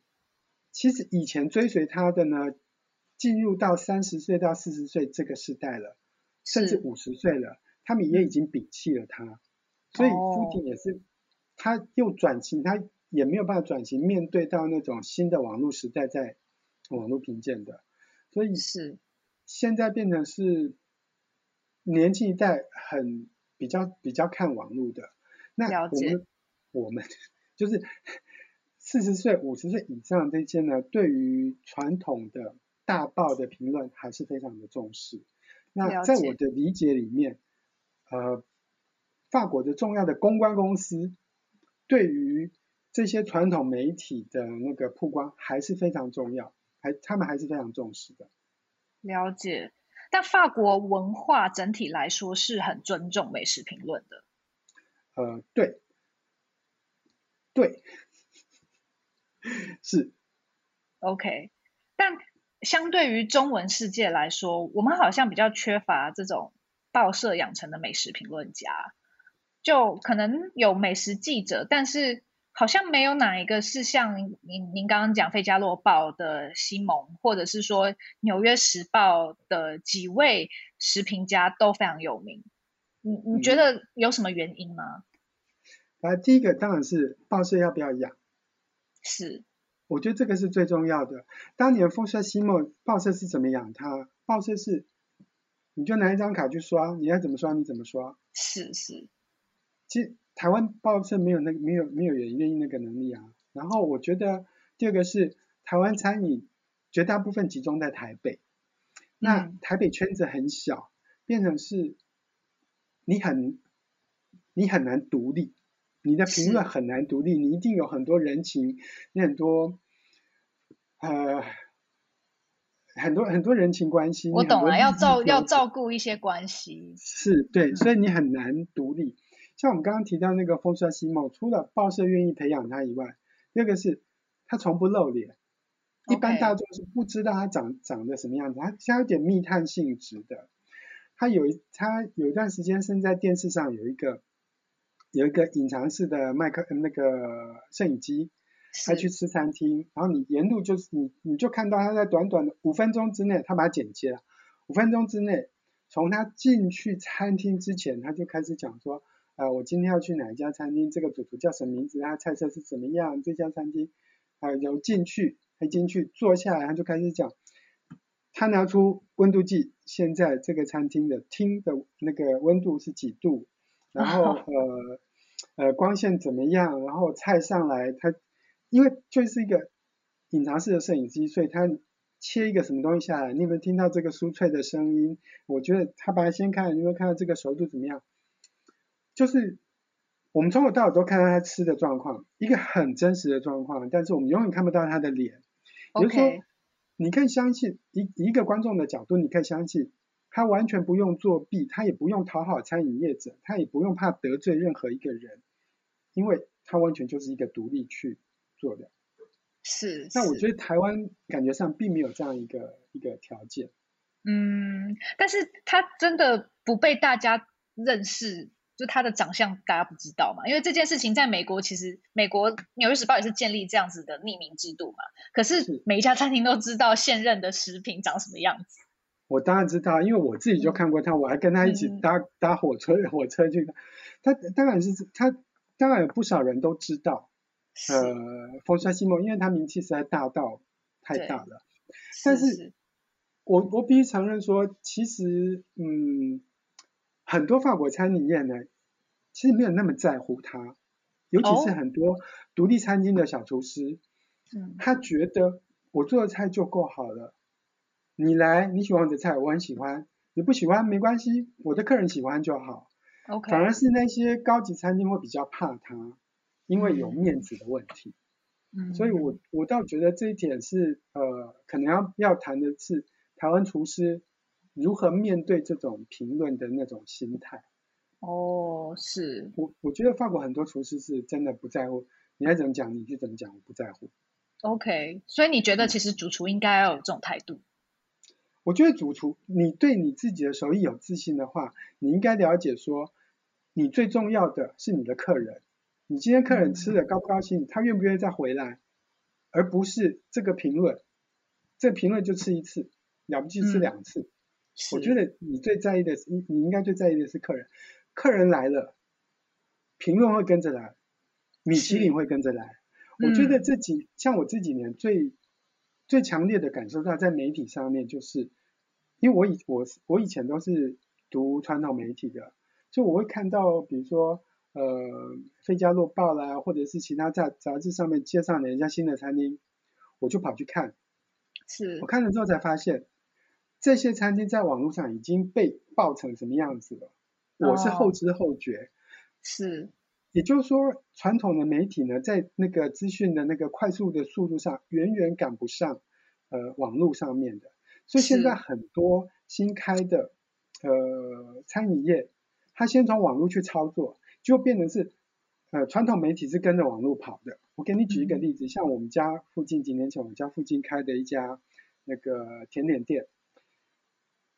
其实以前追随他的呢，进入到三十岁到四十岁这个世代了，甚至五十岁了，他们也已经摒弃了他。所以，Fooding 也是，他又转型，他也没有办法转型，面对到那种新的网络时代，在网络评鉴的，所以是现在变成是年轻一代很比较比较看网络的。那我们我们 就是四十岁、五十岁以上这些呢，对于传统的大报的评论还是非常的重视。那在我的理解里面，呃。法国的重要的公关公司对于这些传统媒体的那个曝光还是非常重要，还他们还是非常重视的。了解，但法国文化整体来说是很尊重美食评论的。呃，对，对，是。OK，但相对于中文世界来说，我们好像比较缺乏这种报社养成的美食评论家。就可能有美食记者，但是好像没有哪一个是像您您刚刚讲《费加罗报》的西蒙，或者是说《纽约时报》的几位食评家都非常有名。你你觉得有什么原因吗？啊、嗯，第一个当然是报社要不要养。是，我觉得这个是最重要的。当年凤莎西蒙报社是怎么养他？报社是你就拿一张卡去刷，你要怎么刷你怎么刷。是是。其实台湾报社没有那个没有没有人愿意那个能力啊。然后我觉得第二个是台湾餐饮绝大部分集中在台北，那台北圈子很小，变成是你很你很难独立，你的评论很难独立，你一定有很多人情，你很多呃很多很多人情关系。我懂了，要照要照顾一些关系。是对，所以你很难独立。嗯、像我们刚刚提到那个风沙西蒙，除了报社愿意培养他以外，第二个是他从不露脸一般大众是不知道他长长得什么样子，他他有点密探性质的。他有一他有一段时间是在电视上有一个有一个隐藏式的麦克那个摄影机。他去吃餐厅，然后你沿路就是你，你就看到他在短短的五分钟之内，他把它剪接了。五分钟之内，从他进去餐厅之前，他就开始讲说，呃，我今天要去哪一家餐厅，这个主厨叫什么名字，他菜色是怎么样，这家餐厅，啊、然后进去，他进去坐下来，他就开始讲，他拿出温度计，现在这个餐厅的厅的那个温度是几度，然后 呃呃光线怎么样，然后菜上来他。因为就是一个隐藏式的摄影机，所以他切一个什么东西下来，你有没有听到这个酥脆的声音？我觉得他把它先看，你有没有看到这个熟度怎么样？就是我们从头到尾都看到他吃的状况，一个很真实的状况，但是我们永远看不到他的脸。比如说，Okay. 你可以相信一一个观众的角度，你可以相信他完全不用作弊，他也不用讨好餐饮业者，他也不用怕得罪任何一个人，因为他完全就是一个独立去。做的，是。那我觉得台湾感觉上并没有这样一个一个条件。嗯，但是他真的不被大家认识，就他的长相大家不知道嘛？因为这件事情在美国，其实美国《纽约时报》也是建立这样子的匿名制度嘛。可是每一家餐厅都知道现任的食品长什么样子。我当然知道，因为我自己就看过他，嗯、我还跟他一起搭、嗯、搭火车火车去。他当然是他，当然有不少人都知道。呃，风沙西蒙，因为他名气实在大到太大了。但是我我必须承认说，其实嗯，很多法国餐饮业呢，其实没有那么在乎他，尤其是很多独立餐厅的小厨师，哦、他觉得我做的菜就够好了，你来你喜欢我的菜，我很喜欢，你不喜欢没关系，我的客人喜欢就好。Okay. 反而是那些高级餐厅会比较怕他。因为有面子的问题，嗯，所以我我倒觉得这一点是呃，可能要要谈的是台湾厨师如何面对这种评论的那种心态。哦，是我我觉得法国很多厨师是真的不在乎，你爱怎么讲你就怎么讲，我不在乎。OK，所以你觉得其实主厨应该要有这种态度？嗯，我觉得主厨，你对你自己的手艺有自信的话，你应该了解说，你最重要的是你的客人。你今天客人吃的高不高兴？他愿不愿意再回来？而不是这个评论，这个评论就吃一次，了不起吃两次。嗯、我觉得你最在意的是，你你应该最在意的是客人。客人来了，评论会跟着来，米其林会跟着来。我觉得这几像我这几年最最强烈的感受到，在媒体上面，就是因为我以我我以前都是读传统媒体的，就我会看到，比如说。呃，《费加洛报》啦，或者是其他杂杂志上面介绍哪一家新的餐厅，我就跑去看。是。我看了之后才发现，这些餐厅在网络上已经被爆成什么样子了。我是后知后觉。哦、是。也就是说，传统的媒体呢，在那个资讯的那个快速的速度上，远远赶不上呃网络上面的。所以现在很多新开的呃餐饮业，他先从网络去操作。就变成是，呃，传统媒体是跟着网络跑的。我给你举一个例子，嗯、像我们家附近几年前，我们家附近开的一家那个甜点店，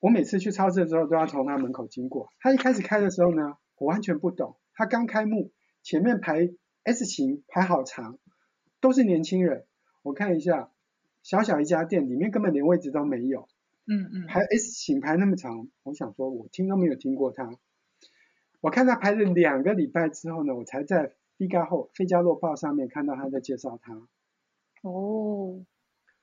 我每次去超市的时候都要从他门口经过。他一开始开的时候呢，我完全不懂。他刚开幕，前面排 S 型排好长，都是年轻人。我看一下，小小一家店里面根本连位置都没有。嗯嗯。排 S 型排那么长，我想说，我听都没有听过他。我看他排了两个礼拜之后呢，我才在《费加后费加洛报》上面看到他在介绍他。哦，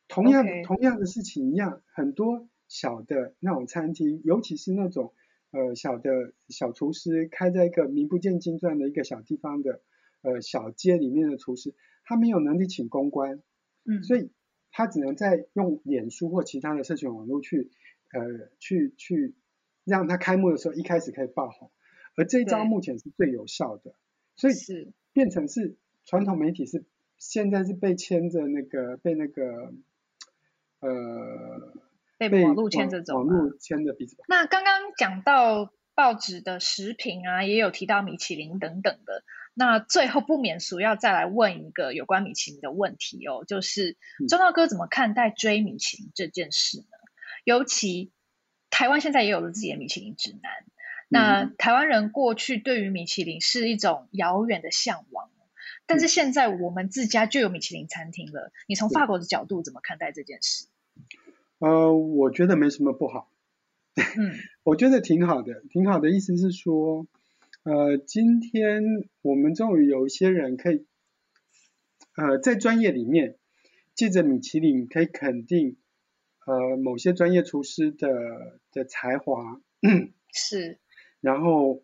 同样.同样的事情一样，很多小的那种餐厅，尤其是那种呃小的小厨师开在一个名不见经传的一个小地方的呃小街里面的厨师，他没有能力请公关，嗯，所以他只能在用脸书或其他的社群网络去呃去去让他开幕的时候一开始可以爆红。而这一招目前是最有效的，所以是。变成是传统媒体是现在是被牵着那个被那个呃被网络牵着走，网络牵着鼻子。那刚刚讲到报纸的食品啊，也有提到米其林等等的。那最后不免俗要再来问一个有关米其林的问题哦，就是中道哥怎么看待追米其林这件事呢？尤其台湾现在也有了自己的米其林指南。那台湾人过去对于米其林是一种遥远的向往，但是现在我们自家就有米其林餐厅了。你从法国的角度怎么看待这件事？呃，我觉得没什么不好，嗯，我觉得挺好的，挺好的意思是说，呃，今天我们终于有一些人可以，呃，在专业里面借着米其林可以肯定，呃，某些专业厨师的的才华，是，然后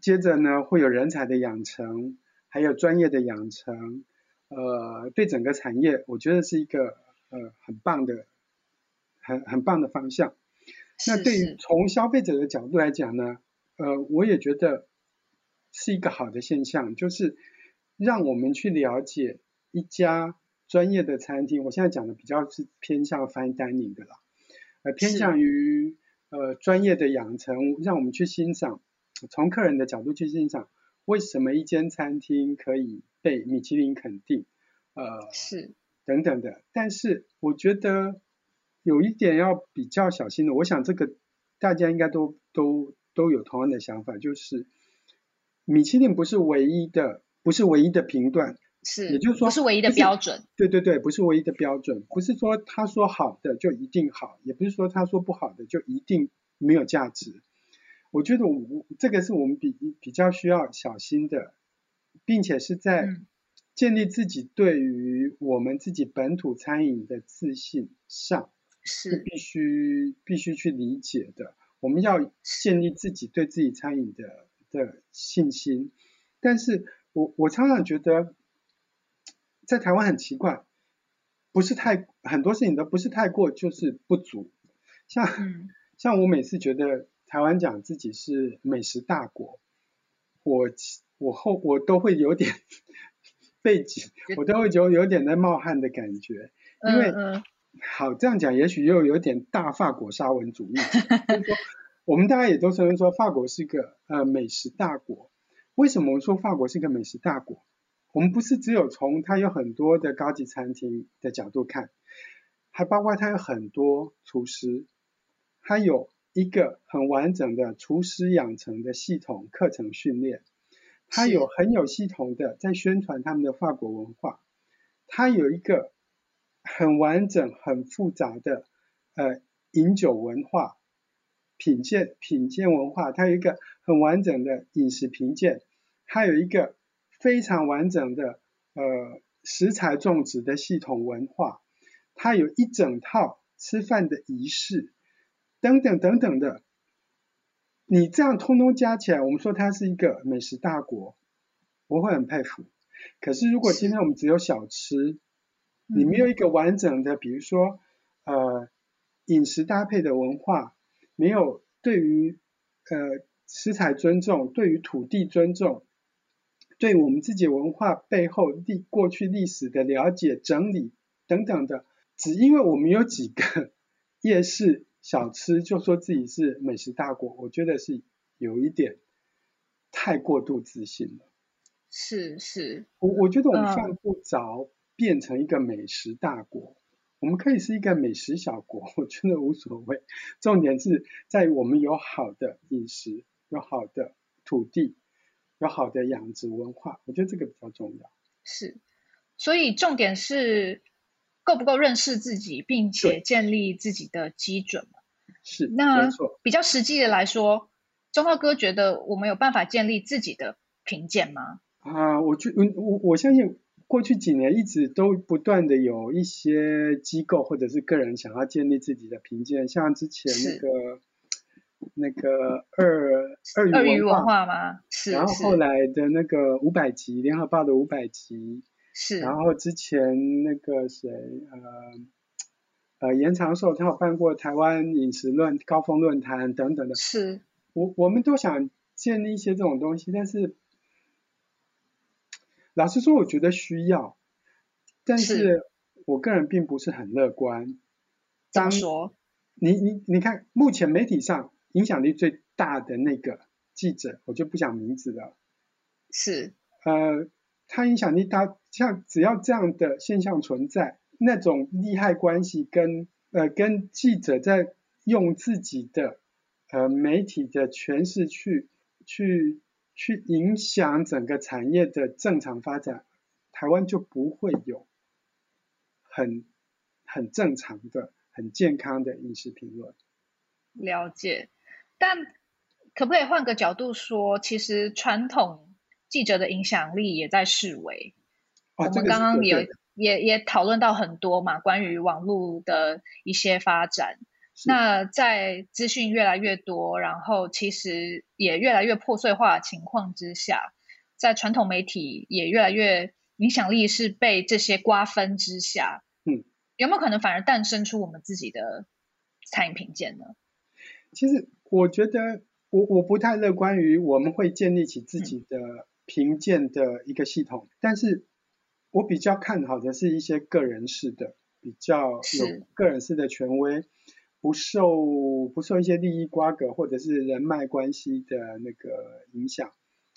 接着呢会有人才的养成，还有专业的养成，呃，对整个产业，我觉得是一个呃很棒的。很很棒的方向。那对于从消费者的角度来讲呢，呃，我也觉得是一个好的现象，就是让我们去了解一家专业的餐厅。我现在讲的比较是偏向 fine dining 的啦，呃，偏向于呃专业的养成，让我们去欣赏，从客人的角度去欣赏，为什么一间餐厅可以被米其林肯定，呃，是等等的。但是我觉得。有一点要比较小心的，我想这个大家应该都都都有同样的想法，就是米其林不是唯一的，不是唯一的评断，是，也就是说不是唯一的标准。对对对，不是唯一的标准，不是说他说好的就一定好，也不是说他说不好的就一定没有价值。我觉得我这个是我们比比较需要小心的，并且是在。嗯建立自己对于我们自己本土餐饮的自信上，是必须必须去理解的。我们要建立自己对自己餐饮的的信心。但是我我常常觉得，在台湾很奇怪，不是太很多事情都不是太过就是不足。像、嗯、像我每次觉得台湾讲自己是美食大国，我我后我都会有点。背景，我都会有有点在冒汗的感觉，因为，好这样讲，也许又有点大法国沙文主义。就是说，我们大家也都承认说，法国是一个呃美食大国。为什么我们说法国是一个美食大国？我们不是只有从它有很多的高级餐厅的角度看，还包括它有很多厨师，它有一个很完整的厨师养成的系统课程训练。它有很有系统的在宣传他们的法国文化，它有一个很完整、很复杂的呃饮酒文化、品鉴品鉴文化，它有一个很完整的饮食评鉴，它有一个非常完整的呃食材种植的系统文化，它有一整套吃饭的仪式等等等等的。你这样通通加起来，我们说它是一个美食大国，我会很佩服。可是如果今天我们只有小吃，你没有一个完整的，比如说呃饮食搭配的文化，没有对于呃食材尊重，对于土地尊重，对我们自己文化背后历过去历史的了解整理等等的，只因为我们有几个 夜市。小吃就说自己是美食大国，我觉得是有一点太过度自信了。是是，我我觉得我们犯不着变成一个美食大国，嗯，我们可以是一个美食小国，我觉得无所谓。重点是在于我们有好的饮食，有好的土地，有好的养殖文化，我觉得这个比较重要。是，所以重点是。够不够认识自己，并且建立自己的基准？是，那比较实际的来说，忠浩哥觉得我们有办法建立自己的评鉴吗？啊，我觉我我相信过去几年一直都不断的有一些机构或者是个人想要建立自己的评鉴，像之前那个那个二二鱼文化吗？是，然后后来的那个五百集联合报的五百集。是，然后之前那个谁，呃，呃，严长寿他有办过台湾饮食论高峰论坛等等的。是，我我们都想建立一些这种东西，但是老实说，我觉得需要，但是我个人并不是很乐观。怎么说？你你你看，目前媒体上影响力最大的那个记者，我就不讲名字了。是，呃，他影响力大，像只要这样的现象存在，那种利害关系跟呃跟记者在用自己的呃媒体的权势去去去影响整个产业的正常发展，台湾就不会有很很正常的。很健康的饮食评论，了解。但可不可以换个角度说，其实传统记者的影响力也在式微。哦、我们刚刚也也也讨论到很多嘛，关于网络的一些发展。那在资讯越来越多，然后其实也越来越破碎化的情况之下，在传统媒体也越来越影响力是被这些瓜分之下。嗯有没有可能反而诞生出我们自己的餐饮评鉴呢？其实我觉得我我不太乐观于我们会建立起自己的评鉴的一个系统，嗯、但是我比较看好的是一些个人式的，比较有个人式的权威，不受不受一些利益瓜葛或者是人脉关系的那个影响。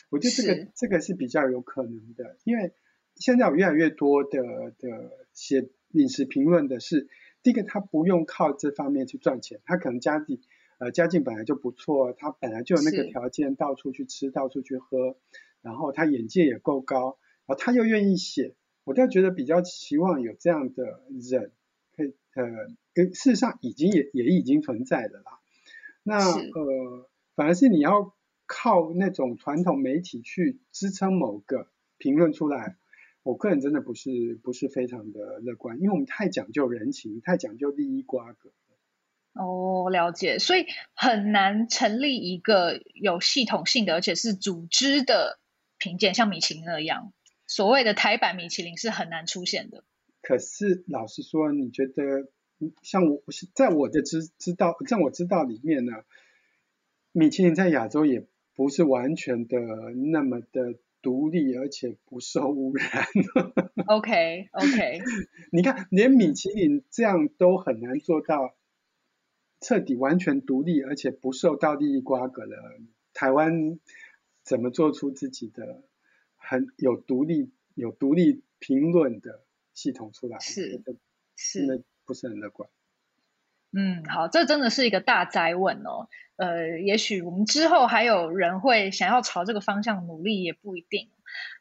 我觉得这个这个是比较有可能的，因为现在有越来越多的的写。饮食评论的是，第一个他不用靠这方面去赚钱，他可能家里呃家境本来就不错，他本来就有那个条件到处去吃，到处去喝，然后他眼界也够高，然后他又愿意写，我倒觉得比较希望有这样的人，呃，事实上已经也也已经存在的啦。那呃，反而是你要靠那种传统媒体去支撑某个评论出来。我个人真的不是不是非常的乐观，因为我们太讲究人情，太讲究利益瓜葛。哦，了解，所以很难成立一个有系统性的，而且是组织的评鉴，像米其林那样，所谓的台版米其林是很难出现的。可是老实说，你觉得像我是在我的知知道，在我知道里面呢，米其林在亚洲也不是完全的那么的。独立而且不受污染。OK OK，你看连米其林这样都很难做到彻底完全独立而且不受到利益瓜葛了。台湾怎么做出自己的很有独立有独立评论的系统出来？是是，真的不是很乐观。嗯，好，这真的是一个大哉问哦。呃，也许我们之后还有人会想要朝这个方向努力，也不一定。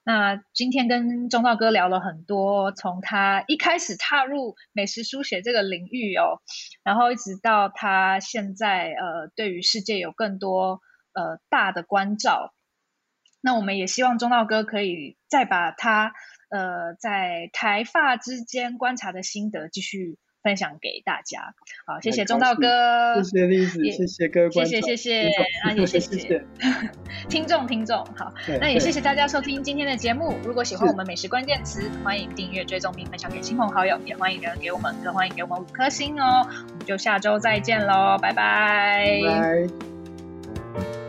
那今天跟中道哥聊了很多，从他一开始踏入美食书写这个领域哦，然后一直到他现在呃，对于世界有更多呃大的关照。那我们也希望中道哥可以再把他呃在台发之间观察的心得继续。分享给大家，好，谢谢中道哥，谢谢丽子，谢谢各位观众，谢谢谢谢，啊也谢谢听众听众，好，那也谢谢大家收听今天的节目。如果喜欢我们美食关键词，欢迎订阅、追踪并分享给亲朋好友，也欢迎留言给我们，更欢迎给我们五颗星哦。我们就下周再见喽，拜拜。拜拜。